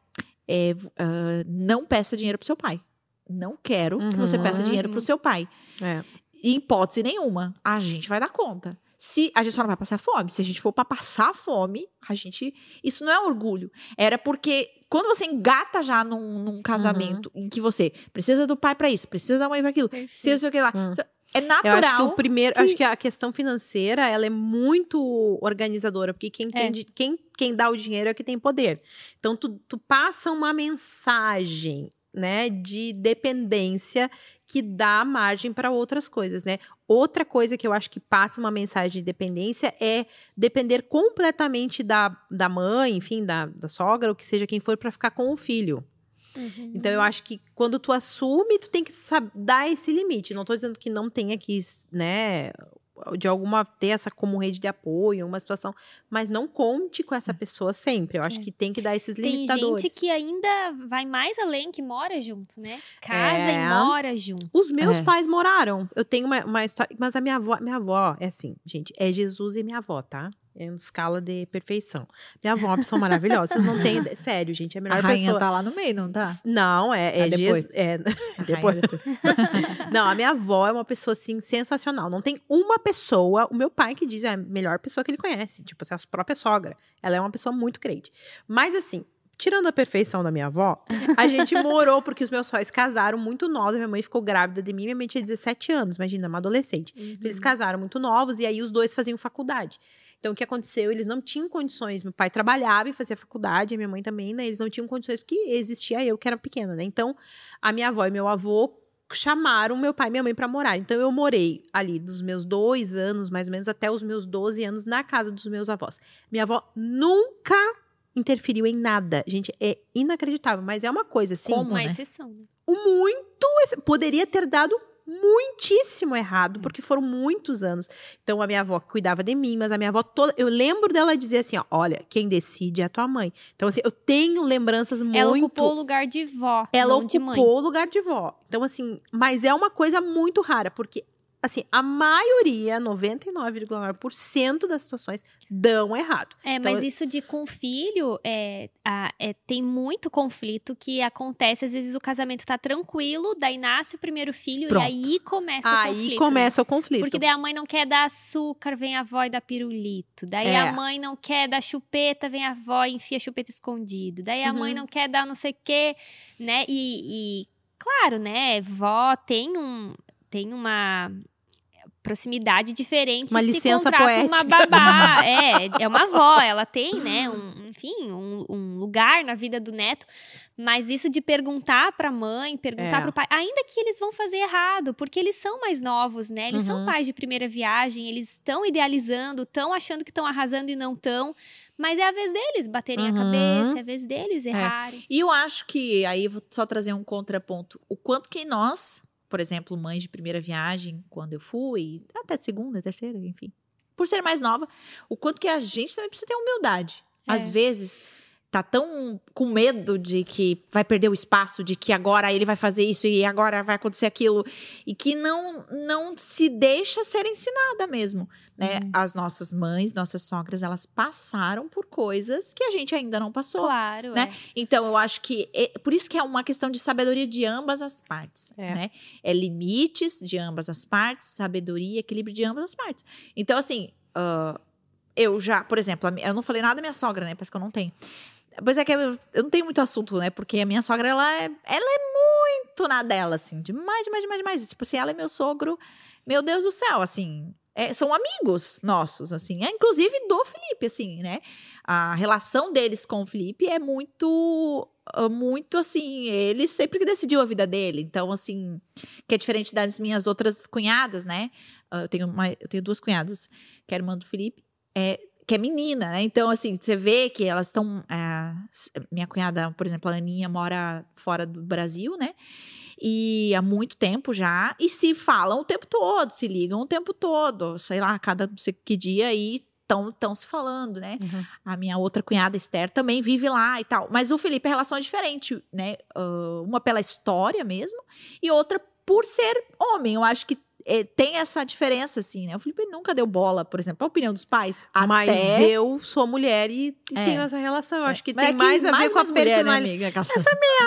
Speaker 1: é, ah, não peça dinheiro pro seu pai. Não quero que você
Speaker 2: Uhum.
Speaker 1: peça dinheiro pro seu pai.
Speaker 2: É.
Speaker 1: Em hipótese nenhuma, a gente vai dar conta. Se a gente só não vai passar fome, se a gente for para passar fome, a gente. Isso não é orgulho. Era porque quando você engata já num, num casamento em que você precisa do pai para isso, precisa da mãe para aquilo, precisa sei o que lá.
Speaker 2: Hum.
Speaker 1: É
Speaker 2: Eu
Speaker 1: natural.
Speaker 2: acho que o primeiro, acho que a questão financeira, ela é muito organizadora, porque quem,
Speaker 3: É.
Speaker 2: quem, quem dá o dinheiro é que tem poder. Então, tu, tu passa uma mensagem, né, de dependência que dá margem para outras coisas, né? Outra coisa que eu acho que passa uma mensagem de dependência é depender completamente da, da mãe, enfim, da, da sogra, ou que seja quem for, para ficar com o filho.
Speaker 3: Uhum.
Speaker 2: Então eu acho que quando tu assume, tu tem que dar esse limite. Não tô dizendo que não tenha que, né, de alguma ter essa como rede de apoio, uma situação, mas não conte com essa pessoa sempre. Eu acho
Speaker 3: É.
Speaker 2: que tem que dar esses
Speaker 3: Tem
Speaker 2: limitadores.
Speaker 3: gente que ainda vai mais além, que mora junto, né? Casa
Speaker 2: É.
Speaker 3: e mora junto.
Speaker 2: Os meus
Speaker 1: É.
Speaker 2: pais moraram. Eu tenho uma, uma história, mas a minha avó, minha avó é assim, gente, é Jesus e minha avó, tá? É em escala de perfeição. Minha avó é uma pessoa maravilhosa. Vocês não têm, sério, gente, é a
Speaker 1: a
Speaker 2: melhor
Speaker 1: rainha
Speaker 2: pessoa.
Speaker 1: tá lá no meio, não tá?
Speaker 2: Não, é, é
Speaker 1: Ah, depois.
Speaker 2: É,
Speaker 1: A
Speaker 2: depois.
Speaker 1: depois.
Speaker 2: Não, a minha avó é uma pessoa, assim, sensacional. Não tem uma pessoa, o meu pai que diz é a melhor pessoa que ele conhece. Tipo, assim, a própria sogra. Ela é uma pessoa muito crente. Mas, assim, tirando a perfeição da minha avó, a gente morou porque os meus pais casaram muito novos. Minha mãe ficou grávida de mim, minha mãe tinha 17 anos, imagina, uma adolescente.
Speaker 3: Uhum.
Speaker 2: Eles casaram muito novos e aí os dois faziam faculdade. Então, o que aconteceu? Eles não tinham condições. Meu pai trabalhava e fazia faculdade, a minha mãe também, né? Eles não tinham condições porque existia eu, que era pequena, né? Então, a minha avó e meu avô chamaram meu pai e minha mãe para morar. Então, eu morei ali dos meus dois anos, mais ou menos, até os meus 12 anos, na casa dos meus avós. Minha avó nunca interferiu em nada. Gente, é inacreditável, mas é uma coisa assim
Speaker 1: Como?
Speaker 3: Uma
Speaker 1: né?
Speaker 3: exceção, né?
Speaker 2: muito. Poderia ter dado muitíssimo errado, porque foram muitos anos. Então, a minha avó cuidava de mim, mas a minha avó toda. Eu lembro dela dizer assim: ó, olha, quem decide é a tua mãe. Então, assim, eu tenho lembranças muito.
Speaker 3: Ela ocupou o lugar de vó,
Speaker 2: Ela ocupou o lugar de vó. Então, assim, mas é uma coisa muito rara, porque, assim, a maioria, 99,9% das situações dão errado.
Speaker 3: É,
Speaker 2: Então,
Speaker 3: mas isso de com filho, é, a- é, tem muito conflito que acontece. Às vezes o casamento tá tranquilo, daí nasce o primeiro filho
Speaker 1: Pronto.
Speaker 3: e aí começa o
Speaker 2: Aí
Speaker 3: conflito. né?
Speaker 2: começa o conflito.
Speaker 3: Porque daí a mãe não quer dar açúcar, vem a avó e dá pirulito. Daí
Speaker 2: É.
Speaker 3: a mãe não quer dar chupeta, vem a avó e enfia chupeta escondido. Daí a mãe
Speaker 2: Uhum.
Speaker 3: não quer dar não sei o quê, né? E, e, claro, né? Vó tem um tem uma proximidade diferente
Speaker 2: Uma
Speaker 3: se
Speaker 2: licença
Speaker 3: contrata uma
Speaker 2: poética.
Speaker 3: babá. é, é uma avó, ela tem, né, um, enfim, um, um lugar na vida do neto. Mas isso de perguntar pra mãe, perguntar
Speaker 2: É.
Speaker 3: pro pai, ainda que eles vão fazer errado, porque eles são mais novos, né? Eles são
Speaker 2: Uhum.
Speaker 3: pais de primeira viagem, eles estão idealizando, estão achando que estão arrasando e não estão. Mas é a vez deles baterem
Speaker 2: Uhum.
Speaker 3: a cabeça, é a vez deles errarem.
Speaker 1: E eu acho que, aí vou só trazer um contraponto, o quanto que nós, por exemplo, mães de primeira viagem, quando eu fui, até de segunda, terceira, enfim, por ser mais nova, o quanto que a gente também precisa ter humildade. Às
Speaker 3: É.
Speaker 1: vezes, tá tão com medo de que vai perder o espaço, de que agora ele vai fazer isso e agora vai acontecer aquilo, e que não, não se deixa ser ensinada mesmo, né?
Speaker 3: Uhum.
Speaker 1: As nossas mães, nossas sogras, elas passaram por coisas que a gente ainda não passou.
Speaker 3: Claro,
Speaker 1: né?
Speaker 3: é.
Speaker 1: Então, eu acho que é, por isso que é uma questão de sabedoria de ambas as partes,
Speaker 2: É.
Speaker 1: né? É limites de ambas as partes, sabedoria, equilíbrio de ambas as partes. Então, assim, ah, eu já, por exemplo, eu não falei nada da minha sogra, né? Parece que eu não tenho. Pois é que eu, eu não tenho muito assunto, né? Porque a minha sogra, ela é, ela é muito na dela, assim. Demais, demais, demais, demais. Tipo assim, ela é meu sogro. Meu Deus do céu, assim. é, são amigos nossos, assim. É, inclusive do Felipe, assim, né? A relação deles com o Felipe é muito... ah, Muito assim, ele sempre que decidiu a vida dele. Então, assim, que é diferente das minhas outras cunhadas, né? Ah, Eu tenho, uma, eu tenho duas cunhadas, que é a irmã do Felipe, é, que é menina, né? Então, assim, você vê que elas estão. s- minha cunhada, por exemplo, a Aninha, mora fora do Brasil, né? E há muito tempo já. E se falam o tempo todo, se ligam o tempo todo. Sei lá, cada não sei que dia aí estão se falando, né?
Speaker 2: Uhum.
Speaker 1: A minha outra cunhada, Esther, também vive lá e tal. Mas o Felipe, a relação é diferente, né? Ah, uma pela história mesmo, e outra por ser homem. Eu acho que eh, tem essa diferença, assim, né? O Felipe nunca deu bola, por exemplo, a opinião dos pais.
Speaker 2: Mas
Speaker 1: até...
Speaker 2: eu sou mulher e, e
Speaker 1: É.
Speaker 2: tenho essa relação. Eu acho que
Speaker 1: Mas
Speaker 2: tem
Speaker 1: é
Speaker 2: mais a ver com a
Speaker 1: né,
Speaker 2: personalidade.
Speaker 1: amiga? Essa é minha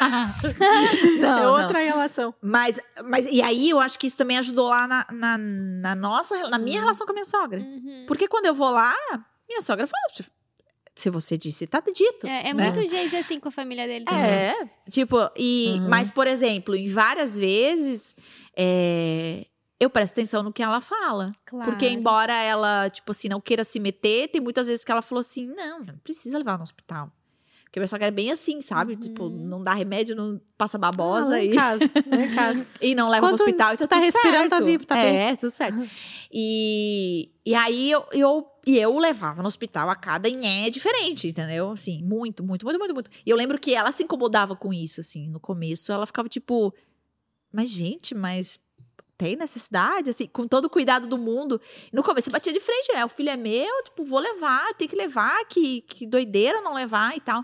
Speaker 1: não,
Speaker 2: é
Speaker 1: não.
Speaker 2: outra relação.
Speaker 1: Mas, mas, e aí eu acho que isso também ajudou lá na, na, na nossa, na minha
Speaker 2: Uhum.
Speaker 1: relação com a minha sogra.
Speaker 3: Uhum.
Speaker 1: Porque quando eu vou lá, minha sogra fala, "Se- você disse, tá dito.
Speaker 3: É, é
Speaker 1: né?
Speaker 3: muito Geise assim com a família dele também.
Speaker 1: É, tipo, e,
Speaker 2: Uhum.
Speaker 1: mas, por exemplo, em várias vezes, é, eu presto atenção no que ela fala.
Speaker 3: Claro.
Speaker 1: Porque, embora ela, tipo assim, não queira se meter, tem muitas vezes que ela falou assim: não, não precisa levar no hospital. Porque minha sogra é bem assim, sabe?
Speaker 3: Uhum.
Speaker 1: Tipo, não dá remédio, não passa babosa
Speaker 2: em
Speaker 1: e,
Speaker 2: casa, em casa.
Speaker 1: e não leva
Speaker 2: Quando
Speaker 1: pro hospital. Então
Speaker 2: tá
Speaker 1: tudo
Speaker 2: respirando, tá
Speaker 1: certo.
Speaker 2: vivo, tá
Speaker 1: É, tudo certo. E, e aí eu, eu, e eu levava no hospital a cada é diferente, entendeu? Assim, muito, muito, muito, muito, muito. E eu lembro que ela se incomodava com isso, assim. No começo ela ficava tipo, mas gente, mas tem necessidade, assim, com todo o cuidado do mundo. No começo batia de frente, né? O filho é meu, tipo, vou levar, tem que levar, que, que doideira não levar e tal.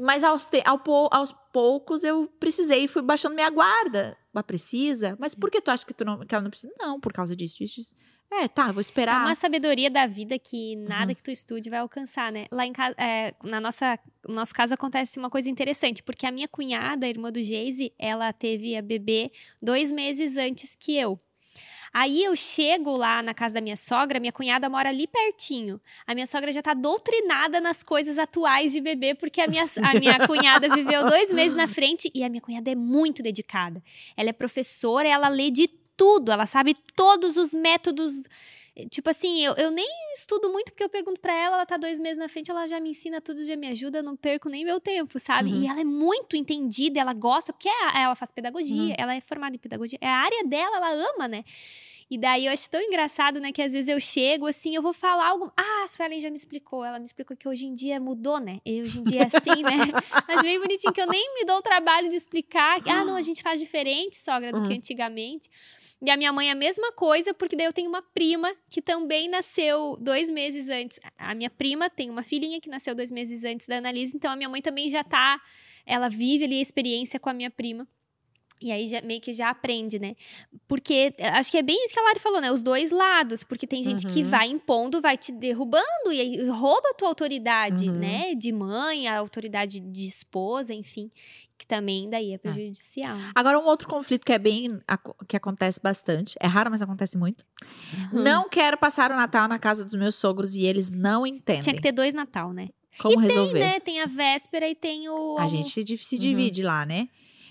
Speaker 1: Mas aos, te- ao aos poucos eu precisei fui baixando minha guarda. Mas precisa? Mas por que tu acha que, tu não, que ela não precisa? Não, por causa disso, disso, disso. É, tá, vou
Speaker 3: É
Speaker 1: esperar.
Speaker 3: uma sabedoria da vida que nada
Speaker 1: Uhum.
Speaker 3: que tu estude vai alcançar, né? Lá em casa, é, na nossa, no nosso caso acontece uma coisa interessante, porque a minha cunhada, a irmã do Geise, ela teve a bebê dois meses antes que eu. Aí eu chego lá na casa da minha sogra, minha cunhada mora ali pertinho. A minha sogra já tá doutrinada nas coisas atuais de bebê, porque a minha, a minha cunhada viveu dois meses na frente e a minha cunhada é muito dedicada. Ela é professora, ela lê de tudo, ela sabe todos os métodos. Tipo assim, eu, eu nem estudo muito porque eu pergunto pra ela, ela tá dois meses na frente, ela já me ensina tudo, já me ajuda, não perco nem meu tempo, sabe?
Speaker 1: Uhum.
Speaker 3: E ela é muito entendida, ela gosta, porque é ela faz pedagogia,
Speaker 1: Uhum.
Speaker 3: ela é formada em pedagogia, é a área dela, ela ama, né? E daí eu acho tão engraçado, né, que às vezes eu chego assim, eu vou falar algo. Ah, a Suelen já me explicou. Ela me explicou que hoje em dia mudou, né? E hoje em dia é assim, né? Mas bem bonitinho, que eu nem me dou o trabalho de explicar. Ah, não, a gente faz diferente, sogra, do que
Speaker 2: Uhum.
Speaker 3: antigamente. E a minha mãe é a mesma coisa, porque daí eu tenho uma prima que também nasceu dois meses antes. A minha prima tem uma filhinha que nasceu dois meses antes da Annalise, então a minha mãe também já tá. Ela vive ali a experiência com a minha prima. E aí já, meio que já aprende, né? Porque eh, acho que é bem isso que a Lari falou, né? Os dois lados. Porque tem gente que
Speaker 2: Uhum.
Speaker 3: vai impondo, vai te derrubando e aí rouba a tua autoridade,
Speaker 2: Uhum.
Speaker 3: né? De mãe, a autoridade de esposa, enfim. Que também daí é prejudicial.
Speaker 1: Agora, um outro conflito que é bem. que acontece bastante. É raro, mas acontece muito.
Speaker 3: Uhum.
Speaker 1: Não quero passar o Natal na casa dos meus sogros e eles não entendem
Speaker 3: Tinha que ter dois Natal, né?
Speaker 1: como
Speaker 3: e
Speaker 1: resolver.
Speaker 3: Tem, né? Tem a véspera e tem o.
Speaker 1: A gente se
Speaker 2: Uhum.
Speaker 1: divide lá, né?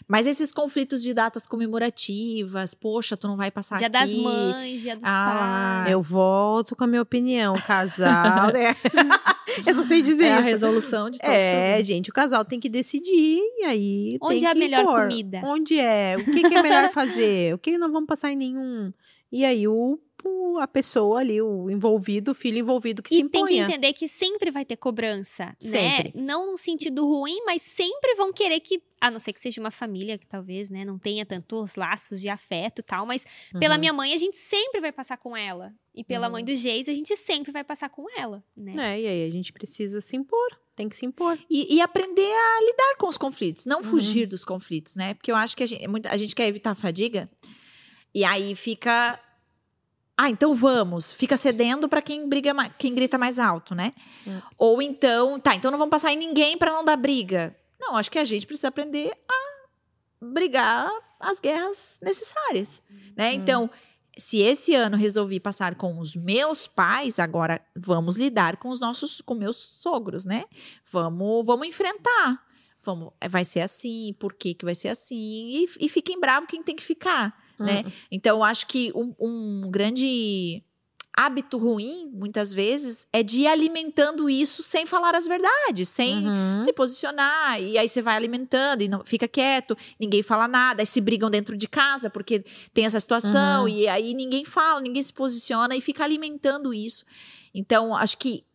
Speaker 1: Mas esses conflitos de datas comemorativas, poxa, tu não vai passar
Speaker 3: Dia
Speaker 1: aqui.
Speaker 3: das mães, dia dos
Speaker 1: Ah,
Speaker 3: pais.
Speaker 2: Eu volto com a minha opinião. Casal, né? Eu só sei dizer
Speaker 1: É a
Speaker 2: isso.
Speaker 1: resolução de todos os
Speaker 2: É,
Speaker 1: problemas.
Speaker 2: gente, o casal tem que decidir e aí
Speaker 3: Onde
Speaker 2: tem
Speaker 3: é a
Speaker 2: que
Speaker 3: melhor
Speaker 2: impor.
Speaker 3: comida?
Speaker 2: Onde é? O que, que é melhor fazer? O que não vamos passar em nenhum? E aí o, a pessoa ali, o envolvido, o filho envolvido que se
Speaker 3: E tem que entender que sempre vai ter cobrança,
Speaker 2: Sempre.
Speaker 3: né? Não num sentido ruim, mas sempre vão querer que, a não ser que seja uma família que talvez, né, não tenha tantos laços de afeto e tal, mas pela
Speaker 2: Uhum.
Speaker 3: minha mãe a gente sempre vai passar com ela. E pela
Speaker 2: Uhum.
Speaker 3: mãe do Geis a gente sempre vai passar com ela, né?
Speaker 2: É, e aí a gente precisa se impor. Tem que se impor.
Speaker 1: E, e aprender a lidar com os conflitos, não
Speaker 2: Uhum.
Speaker 1: fugir dos conflitos, né? Porque eu acho que a gente, muita- a gente quer evitar a fadiga, e aí fica. Ah, então vamos. Fica cedendo pra quem briga, quem grita mais alto, né?
Speaker 2: Hum.
Speaker 1: Ou então, tá, então não vamos passar em ninguém pra não dar briga. Não, acho que a gente precisa aprender a brigar as guerras necessárias, né?
Speaker 2: Hum.
Speaker 1: Então, se esse ano resolvi passar com os meus pais, agora vamos lidar com os nossos, com meus sogros, né? Vamos, vamos enfrentar. Vamos, é, vai ser assim, por que, que vai ser assim? E, e fiquem bravos quem tem que ficar, né?
Speaker 2: Uhum.
Speaker 1: Então, eu acho que um, um grande hábito ruim, muitas vezes, é de ir alimentando isso sem falar as verdades, sem
Speaker 2: Uhum.
Speaker 1: se posicionar. E aí você vai alimentando e não fica quieto, ninguém fala nada, aí se brigam dentro de casa porque tem essa situação,
Speaker 2: Uhum.
Speaker 1: e aí ninguém fala, ninguém se posiciona e fica alimentando isso. Então, acho que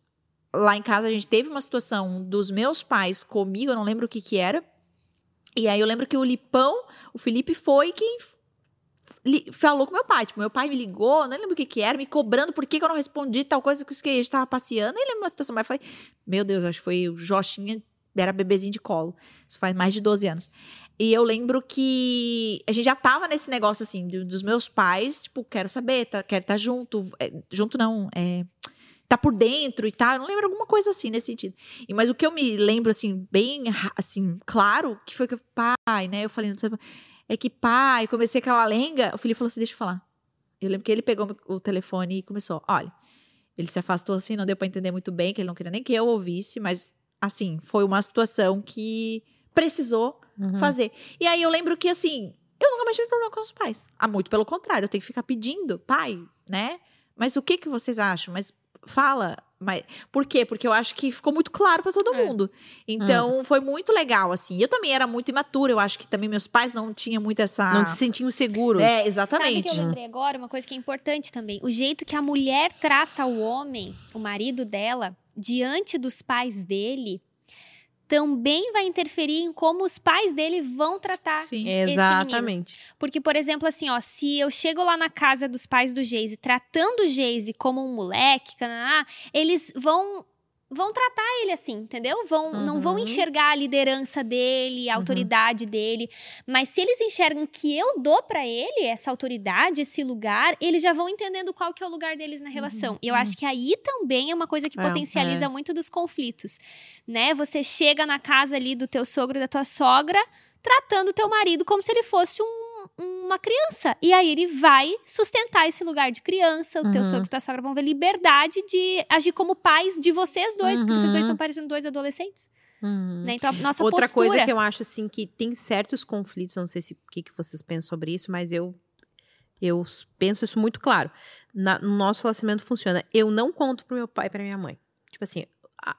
Speaker 1: lá em casa a gente teve uma situação dos meus pais comigo, eu não lembro o que que era. E aí eu lembro que o Lipão, o Felipe foi quem falou com meu pai. Tipo, meu pai me ligou, não lembro o que que era, me cobrando por que, que eu não respondi tal coisa que a gente tava passeando. Nem lembro uma situação, mas foi. Meu Deus, acho que foi o Jochinha, era bebezinho de colo. Isso faz mais de 12 anos. E eu lembro que a gente já tava nesse negócio assim, do- dos meus pais, tipo, quero saber, tá, quero estar junto. é, junto não, é. Tá por dentro e tal. Eu não lembro alguma coisa assim nesse sentido. E, mas o que eu me lembro, assim, bem, assim, claro, que foi que, pai, né? Eu falei, é que pai, comecei aquela lenga. O Felipe falou assim: deixa eu falar. Eu lembro que ele pegou o telefone e começou: olha. Ele se afastou assim, não deu pra entender muito bem, que ele não queria nem que eu ouvisse, mas, assim, foi uma situação que precisou
Speaker 2: Uhum.
Speaker 1: fazer. E aí eu lembro que, assim, eu nunca mais tive problema com os pais. Ah, muito pelo contrário, eu tenho que ficar pedindo, pai, né? Mas o que que vocês acham? Mas fala. Mas, por quê? Porque eu acho que ficou muito claro pra todo
Speaker 3: É.
Speaker 1: mundo. Então, foi muito legal, assim. Eu também era muito imatura, eu acho que também meus pais não tinham muito essa.
Speaker 2: Não se sentiam seguros.
Speaker 1: É,
Speaker 3: Sabe que
Speaker 1: exatamente.
Speaker 3: eu lembrei agora? Uma coisa que é importante também. O jeito que a mulher trata o homem, o marido dela, diante dos pais dele, também vai interferir em como os pais dele vão tratar.
Speaker 1: Sim.
Speaker 2: Exatamente.
Speaker 3: Porque, por exemplo, assim, ó, se eu chego lá na casa dos pais do Geise tratando o Geise como um moleque, eles vão vão tratar ele assim, entendeu? Vão, Não vão
Speaker 2: Uhum.
Speaker 3: enxergar a liderança dele, a
Speaker 2: Uhum.
Speaker 3: autoridade dele. Mas se eles enxergam que eu dou pra ele essa autoridade, esse lugar, eles já vão entendendo qual que é o lugar deles na relação. E eu acho que aí também é uma coisa que
Speaker 2: É,
Speaker 3: potencializa
Speaker 2: é.
Speaker 3: muito dos conflitos, né? Você chega na casa ali do teu sogro e da tua sogra, tratando o teu marido como se ele fosse um- uma criança. E aí ele vai sustentar esse lugar de criança. O teu
Speaker 2: Uhum.
Speaker 3: sogro e tua sogra vão ver liberdade de agir como pais de vocês dois, porque vocês dois
Speaker 2: Uhum.
Speaker 3: estão parecendo dois adolescentes.
Speaker 2: Uhum.
Speaker 3: Né? Então, a nossa
Speaker 2: Outra
Speaker 3: postura...
Speaker 2: coisa que eu acho assim que tem certos conflitos, não sei se o que, que vocês pensam sobre isso, mas eu eu penso isso muito claro. Na- no nosso relacionamento funciona. Eu não conto pro meu pai e pra minha mãe. Tipo assim,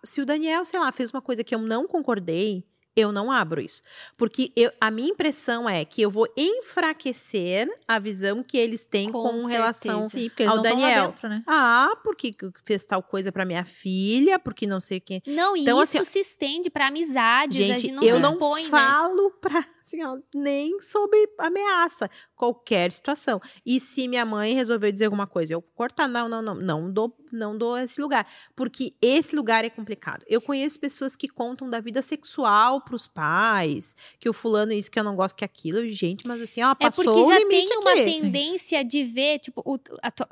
Speaker 2: se o Daniel, sei lá, fez uma coisa que eu não concordei, eu não abro isso. Porque eu- a minha impressão é que eu vou enfraquecer a visão que eles têm
Speaker 3: Com
Speaker 2: com, relação.
Speaker 1: Sim, porque eles
Speaker 2: Ao
Speaker 1: não estão lá
Speaker 2: Daniel.
Speaker 1: dentro, né?
Speaker 2: ah, porque fez tal coisa pra minha filha, porque não sei o que.
Speaker 3: Não, e
Speaker 2: Então,
Speaker 3: isso
Speaker 2: assim,
Speaker 3: se estende pra amizades, a
Speaker 2: Gente,
Speaker 3: gente não
Speaker 2: eu não
Speaker 3: expõe, né?
Speaker 2: falo pra, assim, ó, nem sobre ameaça, qualquer situação. E se minha mãe resolveu dizer alguma coisa, eu cortar, não, não, não, não dou, não dou esse lugar, porque esse lugar é complicado. Eu conheço pessoas que contam da vida sexual pros pais, que o fulano isso que eu não gosto que aquilo, gente, mas assim, ó,
Speaker 3: É
Speaker 2: passou
Speaker 3: porque
Speaker 2: o
Speaker 3: já
Speaker 2: limite
Speaker 3: tem uma
Speaker 2: aqui.
Speaker 3: tendência de ver, tipo, o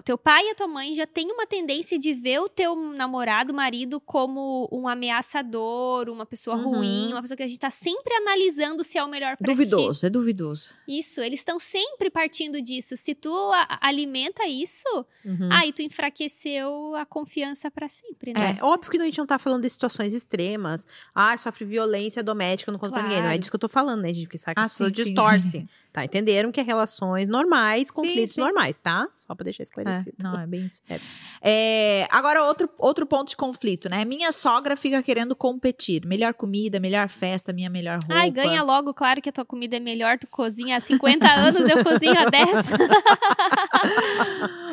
Speaker 3: teu pai e a tua mãe já tem uma tendência de ver o teu namorado, marido, como um ameaçador, uma pessoa
Speaker 2: Uhum.
Speaker 3: ruim, uma pessoa que a gente tá sempre analisando se é o melhor pra ti.
Speaker 1: Duvidoso, é duvidoso.
Speaker 3: Isso, eles estão sempre partindo disso. Se tu alimenta isso,
Speaker 2: Uhum.
Speaker 3: aí tu enfraqueceu a confiança pra sempre, né?
Speaker 2: É, óbvio que a gente não tá falando de situações extremas. Ah, sofre violência doméstica, não conto pra ninguém. Não é
Speaker 3: Claro.
Speaker 2: disso que eu tô falando, né, gente? Porque sabe que
Speaker 1: Ah,
Speaker 2: pessoas
Speaker 1: sim, sim,
Speaker 2: distorcem. Tá? Entenderam que é relações normais, conflitos
Speaker 1: sim.
Speaker 2: normais, tá? Só pra deixar
Speaker 1: É,
Speaker 2: esclarecido.
Speaker 1: não, é bem isso.
Speaker 2: É.
Speaker 1: É, agora, outro, outro ponto de conflito, né? Minha sogra fica querendo competir. Melhor comida, melhor festa, minha melhor roupa.
Speaker 3: Ai, ganha logo, claro que a tua comida é melhor, tu cozinha há 50 anos, eu cozinho há 10.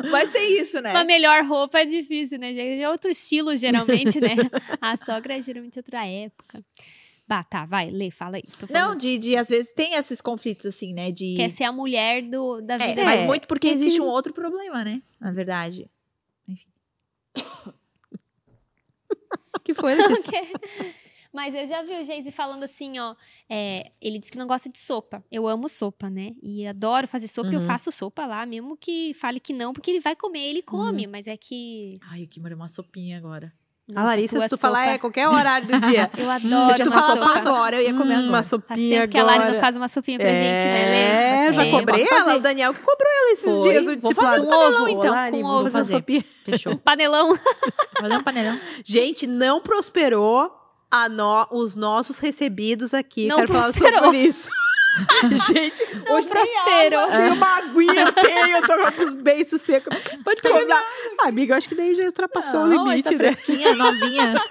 Speaker 1: Mas tem isso, né?
Speaker 3: Uma melhor roupa é difícil, né? É outro estilo, geralmente, né? A sogra é geralmente outra época. Bah, tá, vai, lê, fala aí. Tô
Speaker 1: Não, de, de às vezes tem esses conflitos assim, né? De.
Speaker 3: Quer ser a mulher do, da
Speaker 1: É,
Speaker 3: vida.
Speaker 1: mas
Speaker 2: É,
Speaker 1: muito porque
Speaker 2: é
Speaker 1: existe
Speaker 2: que-
Speaker 1: um outro problema, né? Na verdade.
Speaker 2: que foi,
Speaker 3: Mas eu já vi o Geise falando assim, ó. é, ele disse que não gosta de sopa. Eu amo sopa, né? E adoro fazer sopa e eu
Speaker 2: Uhum.
Speaker 3: faço sopa lá, mesmo que fale que não, porque ele vai comer, ele come. Mas é que.
Speaker 1: Ai, eu queimei uma sopinha agora.
Speaker 2: A
Speaker 3: Nossa,
Speaker 2: Larissa,
Speaker 3: tua
Speaker 2: se tu falar,
Speaker 3: sopa.
Speaker 2: é qualquer horário do dia.
Speaker 3: Eu
Speaker 1: Se
Speaker 3: adoro
Speaker 1: eu
Speaker 3: uma
Speaker 1: falar
Speaker 3: sopa.
Speaker 1: agora, eu ia comer
Speaker 2: Hum,
Speaker 1: agora.
Speaker 2: uma
Speaker 3: Faz
Speaker 2: sopinha
Speaker 3: tempo que a Lari
Speaker 2: agora.
Speaker 3: não faz uma sopinha pra gente, né, Lê?
Speaker 2: É,
Speaker 3: Faz
Speaker 2: já cobrei ela,
Speaker 1: fazer.
Speaker 2: o Daniel que cobrou ela esses
Speaker 1: Foi.
Speaker 2: dias do
Speaker 1: Vou
Speaker 3: fazer um ovo,
Speaker 2: Panelão,
Speaker 3: então,
Speaker 2: Lari,
Speaker 3: com
Speaker 2: vamos
Speaker 3: ovo.
Speaker 2: fazer uma
Speaker 1: Fazer.
Speaker 2: sopinha.
Speaker 1: Fechou.
Speaker 3: Panelão.
Speaker 1: Fazer um panelão.
Speaker 2: Gente, não prosperou a nó- os nossos recebidos aqui.
Speaker 3: Não
Speaker 2: Quero
Speaker 3: prosperou.
Speaker 2: falar sobre isso. Gente,
Speaker 3: Não
Speaker 2: hoje
Speaker 3: prosperou.
Speaker 2: nem uma aguinha eu tenho, eu tô com os beiços secos. Pode pegar. Ah, amiga, eu acho que daí já ultrapassou o
Speaker 1: Não,
Speaker 2: limite,
Speaker 1: essa
Speaker 2: né?
Speaker 1: fresquinha, novinha.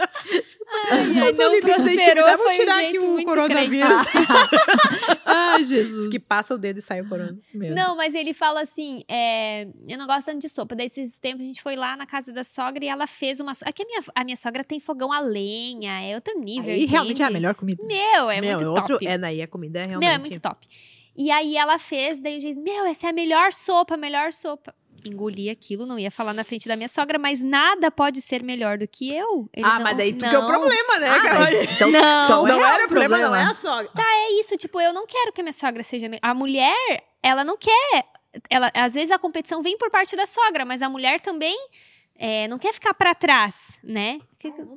Speaker 3: Ai, ai,
Speaker 2: Passou o
Speaker 3: não
Speaker 2: limite da
Speaker 3: prosperou,
Speaker 2: intimidade. Vamos
Speaker 3: foi um
Speaker 2: tirar aqui o coronavírus.
Speaker 1: Ai, Jesus.
Speaker 2: Que passa o dedo e sai o corona.
Speaker 1: Meu.
Speaker 3: Não, mas ele fala assim: é, eu não gosto tanto de sopa. Daí, esses tempos, a gente foi lá na casa da sogra e ela fez uma. so- Aqui a minha, a minha sogra tem fogão a lenha, é outro nível.
Speaker 1: Aí realmente é a melhor comida.
Speaker 3: Meu, é
Speaker 2: Meu,
Speaker 3: muito
Speaker 2: outro,
Speaker 3: top.
Speaker 2: É, daí a comida é realmente...
Speaker 3: Meu, é muito top. E aí ela fez, daí o juiz, meu, essa é a melhor sopa, a melhor sopa. Engoli aquilo, não ia falar na frente da minha sogra, mas nada pode ser melhor do que eu. Ele
Speaker 2: ah,
Speaker 3: não-
Speaker 2: mas daí tu que é o problema, né?
Speaker 1: Ah,
Speaker 2: cara?
Speaker 1: mas então,
Speaker 3: Não.
Speaker 1: então
Speaker 2: não
Speaker 1: é
Speaker 2: era
Speaker 1: o
Speaker 2: problema, não é a sogra.
Speaker 3: É isso, tipo, eu não quero que a minha sogra seja melhor. A mulher, ela não quer. Ela, às vezes a competição vem por parte da sogra, mas a mulher também é, não quer ficar pra trás, né?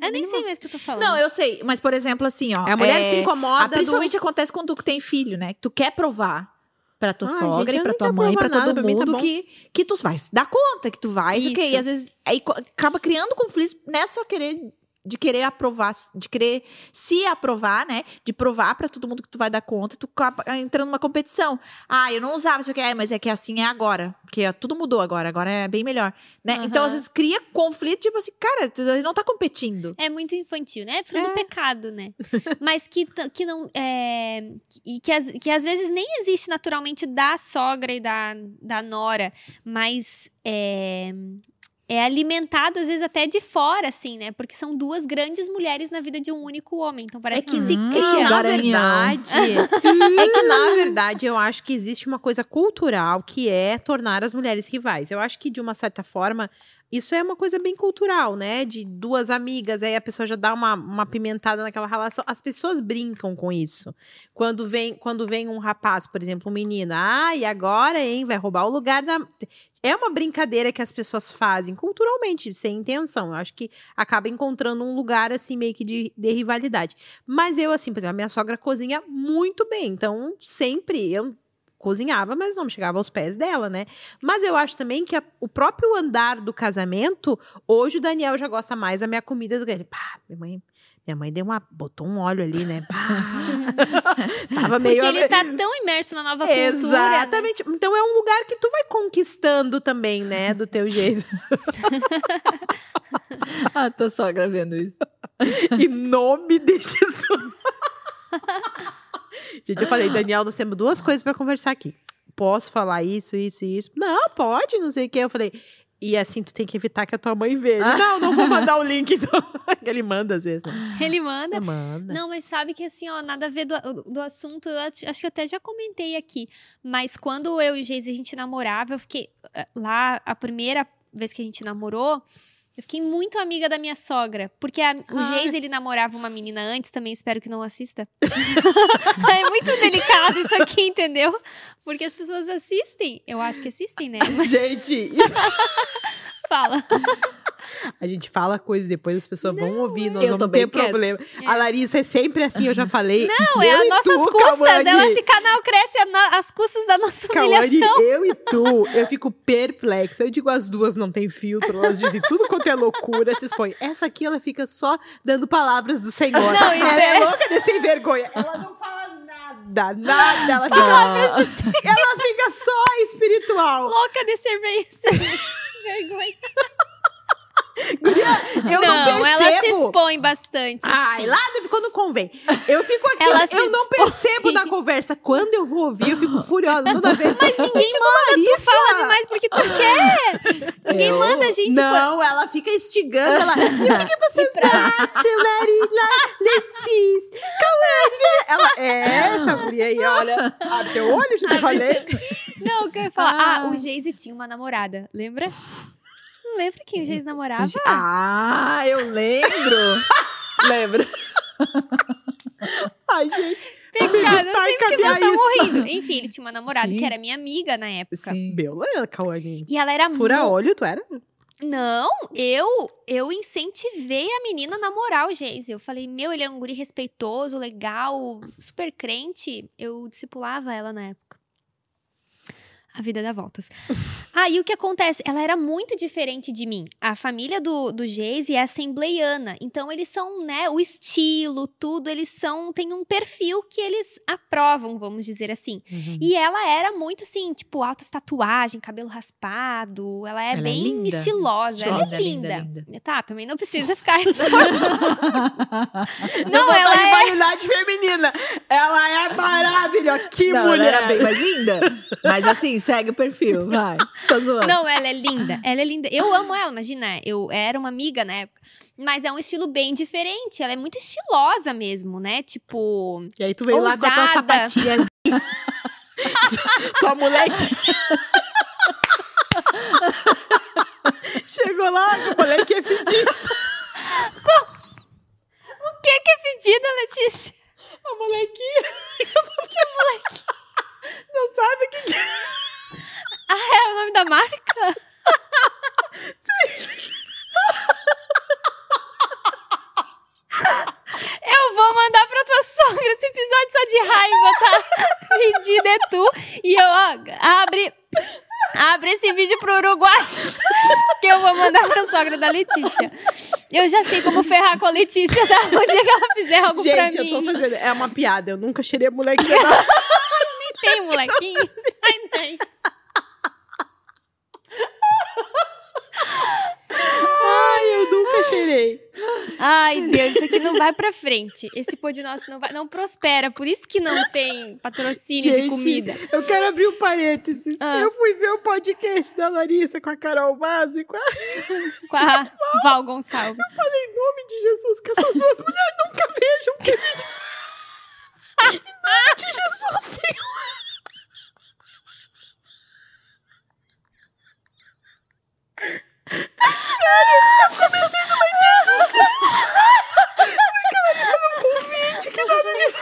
Speaker 3: Eu nem sei mais o que eu tô falando.
Speaker 1: Não, eu sei. Mas, por exemplo, assim, ó.
Speaker 2: A mulher
Speaker 1: é,
Speaker 2: se incomoda
Speaker 1: principalmente acontece quando tu tem filho, né? Que tu quer provar pra tua
Speaker 2: Ah,
Speaker 1: sogra
Speaker 2: gente,
Speaker 1: e pra tua mãe, pra todo
Speaker 2: nada, tá
Speaker 1: mundo
Speaker 2: bom.
Speaker 1: que, que tu vai se dar conta que tu vai, ok? E às vezes aí acaba criando conflitos nessa querer de querer aprovar, de querer se aprovar, né? De provar pra todo mundo que tu vai dar conta, tu entrando numa competição. Ah, eu não usava isso aqui, é, mas é que assim é agora, porque tudo mudou agora, agora é bem melhor, né? Então
Speaker 3: Aham.
Speaker 1: às vezes cria conflito, tipo assim, cara, tu não tá competindo.
Speaker 3: É muito infantil, né? É fruto do
Speaker 2: É.
Speaker 3: pecado, né? Mas que, que não. É, e que, às- que às vezes nem existe naturalmente da sogra e da, da nora, mas é, é alimentado às vezes até de fora, assim, né? Porque são duas grandes mulheres na vida de um único homem. Então parece
Speaker 2: É que,
Speaker 3: se
Speaker 1: Hum,
Speaker 2: é que
Speaker 3: cria.
Speaker 2: na verdade, é que na verdade eu acho que existe uma coisa cultural que é tornar as mulheres rivais. Eu acho que de uma certa forma isso é uma coisa bem cultural, né? De duas amigas, aí a pessoa já dá uma, uma pimentada naquela relação. As pessoas brincam com isso. Quando vem, quando vem um rapaz, por exemplo, um menino, ah, e agora, hein, vai roubar o lugar da. É uma brincadeira que as pessoas fazem culturalmente, sem intenção. Eu acho que acaba encontrando um lugar assim meio que de, de rivalidade. Mas eu, assim, por exemplo, a minha sogra cozinha muito bem. Então, sempre eu cozinhava, mas não chegava aos pés dela, né? Mas eu acho também que a- o próprio andar do casamento, hoje o Daniel já gosta mais da minha comida do que ele. Pá, minha mãe, minha mãe deu uma, botou um óleo ali, né? Tava meio
Speaker 3: Porque ele tá tão imerso na nova cultura. né?
Speaker 2: Exatamente. Então é um lugar que tu vai conquistando também, né? Do teu jeito.
Speaker 1: Ah, tô só gravando isso.
Speaker 2: em nome de Jesus. Gente, eu falei, Daniel, nós temos duas coisas pra conversar aqui. Posso falar isso, isso e isso? Não, pode, não sei o que. Eu falei, e assim, tu tem que evitar que a tua mãe veja. Não, não vou mandar o link, então. Ele manda às vezes, né?
Speaker 3: Ele manda.
Speaker 2: Manda.
Speaker 3: Não, mas sabe que assim, ó, nada a ver do, do assunto, eu acho acho que eu até já comentei aqui. Mas quando eu e o Geise a gente namorava, eu fiquei eh, lá, a primeira vez que a gente namorou, eu fiquei muito amiga da minha sogra. Porque a- o
Speaker 2: Ai.
Speaker 3: Geise, ele namorava uma menina antes, também espero que não assista. é muito delicado isso aqui, entendeu? Porque as pessoas assistem. Eu acho que assistem, né?
Speaker 2: Gente,
Speaker 3: Fala.
Speaker 2: a gente fala coisas depois as pessoas vão ouvir, nós
Speaker 1: Eu
Speaker 2: vamos ter problema.
Speaker 3: É.
Speaker 2: A Larissa é sempre assim, eu já falei.
Speaker 3: Não, é as nossas
Speaker 2: tu,
Speaker 3: custas. Ela, esse canal cresce às custas da nossa humilhação.
Speaker 2: eu e tu, eu fico perplexa. Eu digo, as duas não tem filtro, elas dizem tudo quanto é loucura, se expõe. Essa aqui, ela fica só dando palavras do Senhor.
Speaker 3: Não,
Speaker 2: ela é louca de sem vergonha. Ela não fala nada, nada. Ela fica, ela fica só espiritual.
Speaker 3: louca de cerveja. Vergonha.
Speaker 2: Eu não, percebo.
Speaker 3: ela se expõe bastante.
Speaker 2: Ai,
Speaker 3: sim.
Speaker 2: lá quando convém. Eu fico aqui,
Speaker 3: Ela
Speaker 2: eu não
Speaker 3: expõe.
Speaker 2: percebo na conversa. Quando eu vou ouvir, eu fico furiosa toda vez.
Speaker 3: Mas ninguém manda, tu fala demais porque tu quer. Ninguém
Speaker 2: Eu-
Speaker 3: manda a gente.
Speaker 2: Não, ela fica instigando. Ela, e o que, que vocês acham, Marina, Letícia, Cauane? Ela, é, essa mulher aí, olha. Abre teu olho, já te falei.
Speaker 3: Não, o que eu ia falar. Ah,
Speaker 2: Ah.
Speaker 3: o Geise tinha uma namorada, lembra? Não lembra quem o Geise namorava?
Speaker 1: Ah, eu lembro. lembro.
Speaker 2: Ai, gente.
Speaker 3: Pecado, eu
Speaker 2: Vai
Speaker 3: sei porque nós estamos
Speaker 2: isso.
Speaker 3: rindo. Enfim, ele tinha uma namorada
Speaker 1: Sim.
Speaker 3: que era minha amiga na época.
Speaker 1: Sim.
Speaker 2: Beleza, Cauane.
Speaker 3: E ela era
Speaker 2: Fura olho, tu era?
Speaker 3: Não, eu eu incentivei a menina a namorar o Geise. Eu falei, meu, ele é um guri respeitoso, legal, super crente. Eu discipulava ela na época. A vida dá voltas. Aí o que acontece? Ela era muito diferente de mim. A família do, do Geise é assembleiana. Então, eles são, né, o estilo, tudo, eles são. Tem um perfil que eles aprovam, vamos dizer assim.
Speaker 2: Uhum.
Speaker 3: E ela era muito assim, tipo, altas tatuagem, cabelo raspado. Ela é
Speaker 1: Ela é
Speaker 3: bem
Speaker 1: linda.
Speaker 3: estilosa. Ela é
Speaker 1: Linda,
Speaker 3: linda.
Speaker 1: linda,
Speaker 3: Tá, também não precisa ficar não, ela é.
Speaker 2: rivalidade feminina. Ela é maravilhosa. Que
Speaker 1: Não, ela
Speaker 2: mulher.
Speaker 1: era bem mais linda. Mas assim, segue o perfil, vai. Tô zoando.
Speaker 3: Não, ela é linda. Ela é linda. Eu amo ela, imagina. Eu era uma amiga na época. Mas é um estilo bem diferente. Ela é muito estilosa mesmo, né? Tipo.
Speaker 2: E aí tu veio lá com a tua
Speaker 3: Ousada.
Speaker 2: sapatilha. tua moleque. Chegou lá, o moleque é fedido.
Speaker 3: O que que é pedida, Letícia?
Speaker 2: A molequinha. Que moleque? Não sabe o que, que é.
Speaker 3: Ah, é o nome da marca? Eu vou mandar pra tua sogra esse episódio só de raiva, tá? Pedida é tu. E eu, ó, abre, abre esse vídeo pro Uruguai. Que eu vou mandar pra sogra da Letícia. Eu já sei como ferrar com a Letícia, tá? O dia que ela fizer algo pra
Speaker 2: Gente, eu
Speaker 3: mim.
Speaker 2: tô fazendo. É uma piada. Eu nunca cheirei a molequinha. Não.
Speaker 3: Tem, molequinho? Sai daí.
Speaker 2: Ai, eu cheirei.
Speaker 3: Ai, Deus, isso aqui não vai pra frente. Esse pod nosso não, vai, não prospera. Por isso que não tem patrocínio de
Speaker 2: Gente,
Speaker 3: comida.
Speaker 2: Eu quero abrir um parênteses.
Speaker 3: Ah.
Speaker 2: Eu fui ver o podcast da Larissa com a Carol Basso e com a...
Speaker 3: Com a Val Gonçalves.
Speaker 2: Falei, em nome de Jesus, que essas duas mulheres nunca vejam o que a gente. Em nome de Jesus, Senhor. Sério, eu comecei numa. Falei, que a Larissa não convide, que nada disso.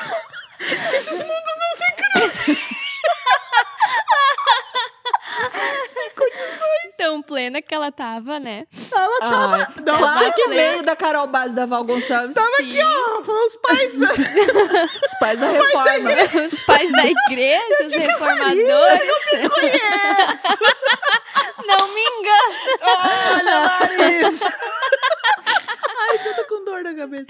Speaker 2: Esses mundos não se cruzam. Condições.
Speaker 3: Tão plena que ela tava, né?
Speaker 2: Ela tava...
Speaker 1: Ah,
Speaker 2: não,
Speaker 1: que veio da Carol Base da Val Gonçalves.
Speaker 2: Tava aqui, ó, falando os pais. né?
Speaker 1: Os pais da reforma.
Speaker 3: Os pais da igreja, os reformadores.
Speaker 2: Conheço.
Speaker 3: Não me engana.
Speaker 2: Olha, Larissa.
Speaker 1: Ai, eu tô com dor na cabeça.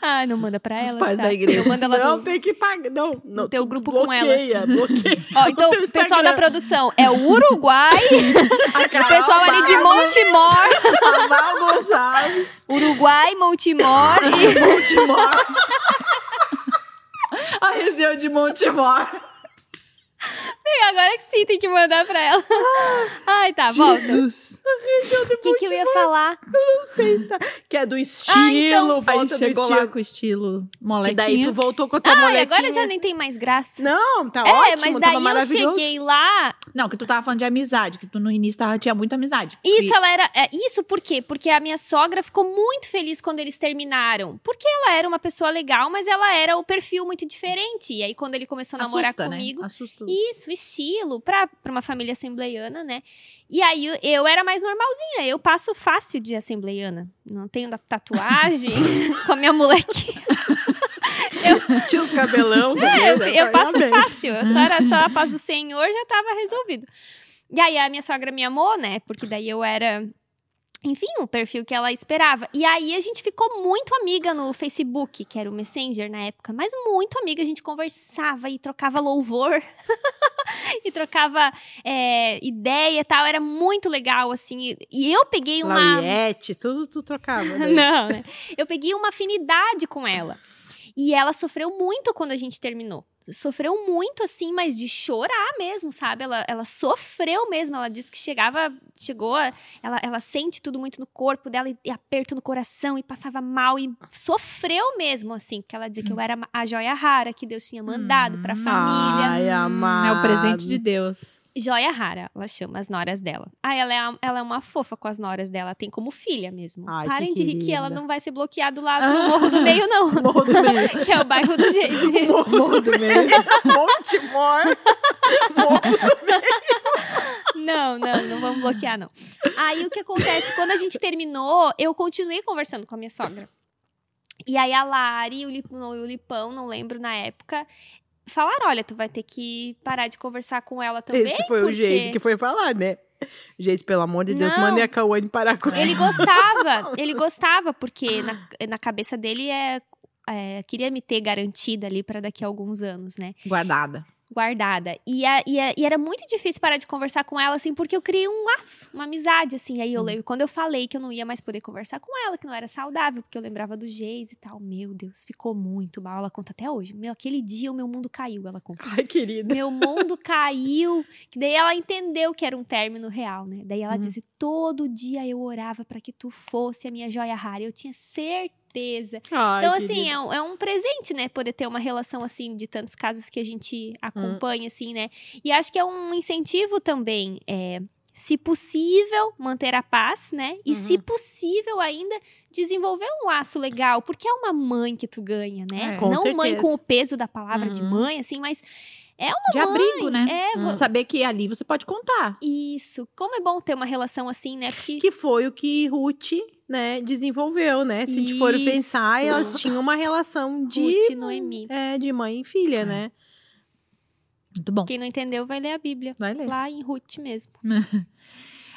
Speaker 3: Ah, não manda pra
Speaker 1: Os
Speaker 3: ela.
Speaker 1: pais
Speaker 3: tá?
Speaker 1: da igreja.
Speaker 3: Não manda ela
Speaker 2: Não tem que pagar. Não, não.
Speaker 3: teu
Speaker 2: tu
Speaker 3: grupo com
Speaker 2: bloqueia,
Speaker 3: elas.
Speaker 2: Bloqueia.
Speaker 3: Ó, então, o pessoal da produção é o Uruguai, o pessoal ali de Montemor,
Speaker 1: A Val Gonçalves.
Speaker 3: Uruguai, Montemor e
Speaker 1: Montemor. A região de Montemor.
Speaker 3: E agora que sim, tem que mandar pra ela. Ai, tá, volta.
Speaker 1: Jesus.
Speaker 3: O que, que eu ia falar?
Speaker 2: Não sei, tá? Que é do estilo,
Speaker 3: Ah, então.
Speaker 1: Aí
Speaker 2: volta do
Speaker 1: chegou
Speaker 2: estilo.
Speaker 1: lá com o estilo
Speaker 2: Que
Speaker 1: molequinha.
Speaker 2: daí tu voltou com a tua
Speaker 3: Ai,
Speaker 2: molequinha.
Speaker 3: agora já nem tem mais graça.
Speaker 2: Não, tá
Speaker 3: é,
Speaker 2: ótimo,
Speaker 3: mas daí eu cheguei lá.
Speaker 1: Não, que tu tava falando de amizade, que tu no início tava, tinha muita amizade.
Speaker 3: Isso, ela era. é, isso por quê? Porque a minha sogra ficou muito feliz quando eles terminaram. Porque ela era uma pessoa legal, mas ela era o perfil muito diferente. E aí, quando ele começou a namorar
Speaker 1: Assusta,
Speaker 3: comigo.
Speaker 1: Né? Assusta.
Speaker 3: Isso, estilo, pra, pra uma família assembleiana, né? E aí eu, eu era mais normalzinha, eu passo fácil de assembleiana. Não tenho tatuagem com a minha molequinha.
Speaker 2: Tinha os cabelão.
Speaker 3: É, eu,
Speaker 2: também,
Speaker 3: eu
Speaker 2: né?
Speaker 3: passo
Speaker 2: Parabéns.
Speaker 3: fácil, eu só era só a paz do Senhor, já tava resolvido. E aí a minha sogra me amou, né? Porque daí eu era. Enfim, o perfil que ela esperava. E aí a gente ficou muito amiga no Facebook, que era o Messenger na época, mas muito amiga. A gente conversava e trocava louvor. e trocava é, ideia e tal. Era muito legal, assim. E eu peguei uma.
Speaker 2: Lauriette, tudo tu trocava. né?
Speaker 3: Não, né? Eu peguei uma afinidade com ela. E ela sofreu muito quando a gente terminou. Sofreu muito, assim, mas de chorar mesmo, sabe? Ela, ela sofreu mesmo. Ela disse que chegava, chegou, ela, ela sente tudo muito no corpo dela e, e aperto no coração e passava mal e sofreu mesmo, assim, porque ela dizia que eu era a joia rara que Deus tinha mandado pra família.
Speaker 2: Ai, amado.
Speaker 1: É o presente de Deus.
Speaker 3: Joia rara, ela chama as noras dela. Ah, ela é, a- ela é uma fofa com as noras dela, tem como filha mesmo.
Speaker 2: Ai, que
Speaker 3: Parem de rir que ela não vai ser bloqueada lá no Morro do Meio, não.
Speaker 1: Morro do meio.
Speaker 3: que é o bairro do jeito.
Speaker 1: Morro do meio.
Speaker 2: Monte Mor.
Speaker 3: Não, Não, não, não vamos bloquear, não. Aí o que acontece? Quando a gente terminou, eu continuei conversando com a minha sogra. E aí a Lari o Lipão, o Lipão, não lembro na época, falaram: olha, tu vai ter que parar de conversar com ela também.
Speaker 2: Esse foi o
Speaker 3: porque
Speaker 2: Geise que foi falar, né? Geise, pelo amor de Deus, manda a Cauane parar com
Speaker 3: Ele gostava, ele gostava, porque na, na cabeça dele é, é, Queria me ter garantida ali para daqui a alguns anos, né?
Speaker 1: Guardada.
Speaker 3: Guardada. E, a- e a- e era muito difícil parar de conversar com ela, assim, porque eu criei um laço, uma amizade, assim. Aí eu lembro, quando eu falei que eu não ia mais poder conversar com ela, que não era saudável, porque eu lembrava do Geis e tal. Meu Deus, ficou muito mal. Ela conta até hoje. Meu, aquele dia o meu mundo caiu, ela conta.
Speaker 2: Ai, querida.
Speaker 3: Meu mundo caiu. Que daí ela entendeu que era um término real, né? Daí ela
Speaker 2: Uhum.
Speaker 3: disse: todo dia eu orava para que tu fosse a minha joia rara. Eu tinha certeza.
Speaker 2: Ai,
Speaker 3: Então, assim, é um, é um presente, né? Poder ter uma relação assim, de tantos casos que a gente acompanha, assim, né? E acho que é um incentivo também. É, se possível, manter a paz, né? E se
Speaker 2: Uhum.
Speaker 3: possível ainda, desenvolver um laço legal. Porque é uma mãe que tu ganha, né?
Speaker 1: É.
Speaker 3: Não mãe
Speaker 2: certeza.
Speaker 3: com o peso da palavra de
Speaker 2: Uhum.
Speaker 3: mãe, assim, mas é uma
Speaker 1: De abrigo, né?
Speaker 3: é,
Speaker 2: Hum.
Speaker 1: Saber que ali você pode contar.
Speaker 3: isso. Como é bom ter uma relação assim, né? Porque
Speaker 2: Que foi o que Ruth, né, desenvolveu, né? Se a gente for pensar, elas tinham uma relação de,
Speaker 3: Ruth e Noemi.
Speaker 2: é, de mãe e filha,
Speaker 1: É.
Speaker 2: né?
Speaker 1: Muito bom.
Speaker 3: Quem não entendeu vai ler a Bíblia.
Speaker 1: Vai ler.
Speaker 3: Lá em Ruth mesmo.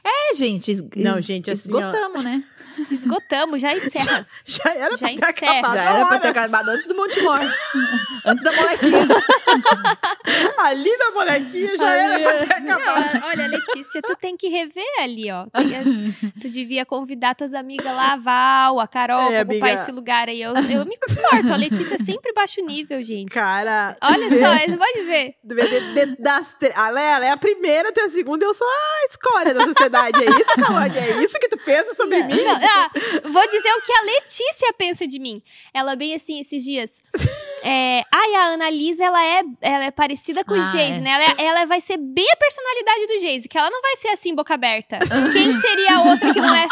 Speaker 1: É, gente. es-
Speaker 2: Não, gente, assim, ó.
Speaker 1: esgotamos, né?
Speaker 3: Esgotamos, já encerra.
Speaker 2: Já era
Speaker 3: Já
Speaker 2: pra ter
Speaker 3: encerra.
Speaker 2: acabado.
Speaker 1: Já era pra ter acabado antes do Montemor. antes da molequinha.
Speaker 2: Ali na bonequinha já era pra ter acabado.
Speaker 3: Não, olha, Letícia, tu tem que rever ali, ó. Tem- tu devia convidar tuas amigas lá, a Val, a Carol,
Speaker 2: É,
Speaker 3: pra ocupar
Speaker 2: amiga.
Speaker 3: esse lugar aí. Eu, eu me comporto. A Letícia é sempre baixo nível, gente.
Speaker 2: Cara,
Speaker 3: Olha só, você pode ver.
Speaker 2: de- de- de- das tre- ela, é- ela é a primeira, tu é a segunda, eu sou a escória da sociedade. É isso, Cauane? É isso que tu pensa sobre
Speaker 3: Não,
Speaker 2: mim?
Speaker 3: não, ah, vou dizer o que a Letícia pensa de mim. Ela bem assim, esses dias. É, ai, a Annalisa, ela é, ela é parecida com o
Speaker 1: Ah,
Speaker 3: Geise,
Speaker 1: é.
Speaker 3: né? Ela, é- ela vai ser bem a personalidade do Geise, que ela não vai ser assim, boca aberta. Quem seria a outra que não é?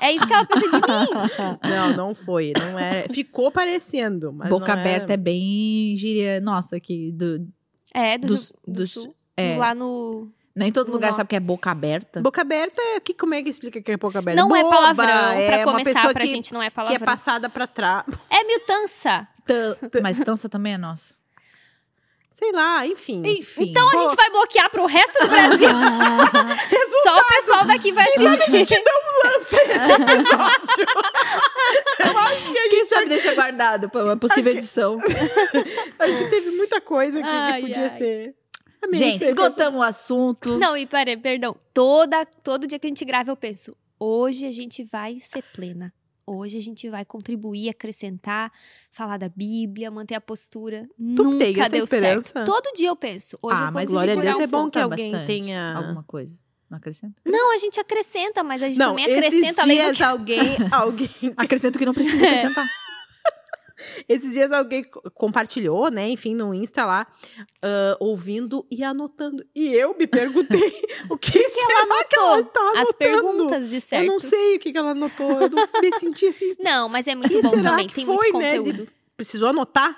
Speaker 3: É isso que ela pensa de mim.
Speaker 2: Não, não foi. Não é. Ficou parecendo. Mas
Speaker 1: Boca
Speaker 2: não
Speaker 1: aberta é bem gíria nossa aqui. Do,
Speaker 3: É, do,
Speaker 1: Dos-
Speaker 3: do
Speaker 1: dos-
Speaker 3: Sul.
Speaker 1: é.
Speaker 3: Lá no.
Speaker 1: Nem todo lugar
Speaker 3: norte.
Speaker 1: sabe que é boca aberta.
Speaker 2: Boca aberta, é- que, como é que explica que é boca aberta?
Speaker 3: Não é
Speaker 2: Boba,
Speaker 3: palavrão,
Speaker 2: é
Speaker 3: pra
Speaker 2: uma
Speaker 3: começar,
Speaker 2: pessoa
Speaker 3: pra
Speaker 2: que,
Speaker 3: gente não é
Speaker 2: que é
Speaker 3: palavrão.
Speaker 2: passada pra trás.
Speaker 3: É miltança.
Speaker 1: Mas tança também é nossa.
Speaker 2: Sei lá, enfim.
Speaker 1: Enfim.
Speaker 3: Então a gente vai bloquear pro resto do Brasil. Só o pessoal daqui vai
Speaker 2: Sabe, a
Speaker 3: assistir.
Speaker 2: gente não lança esse episódio. Eu acho que a
Speaker 1: Quem
Speaker 2: gente
Speaker 1: sabe deixa guardado pra uma possível edição.
Speaker 2: acho que teve muita coisa aqui
Speaker 3: Ai,
Speaker 2: que podia
Speaker 3: ai.
Speaker 2: ser. Amei
Speaker 1: Gente,
Speaker 2: esse
Speaker 1: esgotamos o assunto.
Speaker 3: Não, e peraí, perdão. Toda, todo dia que a gente grava, eu penso: hoje a gente vai ser plena. Hoje a gente vai contribuir, acrescentar, falar da Bíblia, manter a postura.
Speaker 2: Tu
Speaker 3: Nunca
Speaker 2: tem essa
Speaker 3: deu
Speaker 2: esperança?
Speaker 3: certo. Todo dia eu penso. Hoje eu
Speaker 1: ah,
Speaker 3: vou
Speaker 1: mas
Speaker 2: glória a Deus, é bom que
Speaker 1: Conta
Speaker 2: alguém
Speaker 1: bastante.
Speaker 2: tenha-
Speaker 1: Alguma coisa. Não acrescenta?
Speaker 3: Não, a gente acrescenta, mas a gente
Speaker 2: Não,
Speaker 3: também
Speaker 2: esses
Speaker 3: acrescenta além do
Speaker 2: dias
Speaker 3: que...
Speaker 2: alguém, alguém,
Speaker 1: Acrescenta o que não precisa acrescentar.
Speaker 2: esses dias alguém co- compartilhou, né, enfim, no Insta lá, ah, ouvindo e anotando. E eu me perguntei o que,
Speaker 3: que ela
Speaker 2: será que ela
Speaker 3: anotou?
Speaker 2: tá anotando?
Speaker 3: As perguntas de certo.
Speaker 2: Eu não sei o que, que ela anotou. Eu não me senti assim.
Speaker 3: Não, mas é muito
Speaker 2: que
Speaker 3: bom também.
Speaker 2: que
Speaker 3: Tem
Speaker 2: foi,
Speaker 3: muito
Speaker 2: né, de-
Speaker 3: conteúdo.
Speaker 2: Precisou anotar?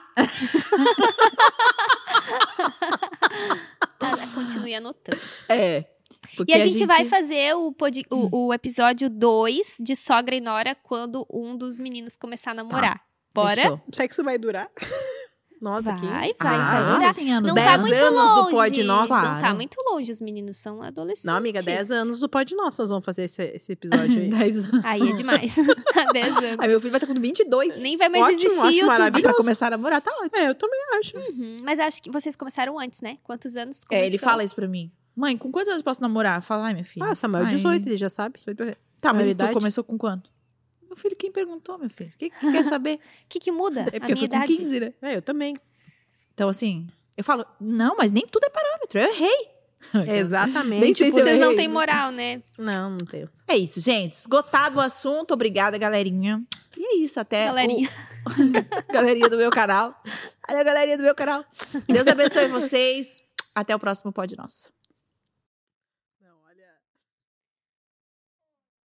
Speaker 3: Tá, continue anotando.
Speaker 1: É. Porque
Speaker 3: E a gente, vai fazer o, pod- o, o episódio 2 de Sogra e Nora quando um dos meninos começar a namorar. Bora?
Speaker 1: Fechou.
Speaker 2: O sexo vai durar? Nossa, que...
Speaker 3: Vai, vai,
Speaker 1: Ah,
Speaker 3: vai durar.
Speaker 1: anos
Speaker 3: Não
Speaker 2: Dez
Speaker 3: tá muito
Speaker 2: anos
Speaker 3: longe.
Speaker 2: do Pod Nosso.
Speaker 3: Não tá
Speaker 1: Claro.
Speaker 3: muito longe. Os meninos são adolescentes.
Speaker 2: Não, amiga, 10 anos do Pod Nosso nós vamos fazer esse, esse episódio aí.
Speaker 1: Dez anos.
Speaker 3: Aí é demais. 10 anos.
Speaker 1: Aí meu filho vai estar com 22.
Speaker 3: Nem vai mais
Speaker 2: Ótimo,
Speaker 3: existir
Speaker 2: acho
Speaker 3: YouTube.
Speaker 2: maravilhoso.
Speaker 1: Pra começar a namorar, tá ótimo.
Speaker 2: É, eu também acho.
Speaker 3: Uhum, Mas acho que vocês começaram antes, né? Quantos anos
Speaker 1: É, ele
Speaker 3: começou?
Speaker 1: fala isso pra mim. Mãe, com quantos anos eu posso namorar? Fala, ai, minha filha.
Speaker 2: Ah, o Samuel,
Speaker 1: Ai,
Speaker 2: 18, ele já sabe.
Speaker 1: 18. Tá, mas e tu
Speaker 2: Maioridade?
Speaker 1: começou com quanto? Meu filho, quem perguntou, meu filho? Quem que quer saber?
Speaker 3: O que, que muda?
Speaker 1: É
Speaker 3: a
Speaker 1: porque eu
Speaker 3: minha
Speaker 1: fui com
Speaker 3: idade.
Speaker 1: 15, né?
Speaker 2: É, eu também.
Speaker 1: Então, assim, eu falo, não, mas nem tudo é parâmetro. Eu errei.
Speaker 2: Exatamente.
Speaker 1: Nem sei se eu
Speaker 3: Vocês não têm moral, né?
Speaker 2: Não, não tenho.
Speaker 1: É isso, gente. Esgotado o assunto. Obrigada, galerinha. E é isso, até.
Speaker 3: Galerinha.
Speaker 1: o- galerinha do meu canal. Olha a galerinha do meu canal. Deus abençoe vocês. Até o próximo Pod Nosso.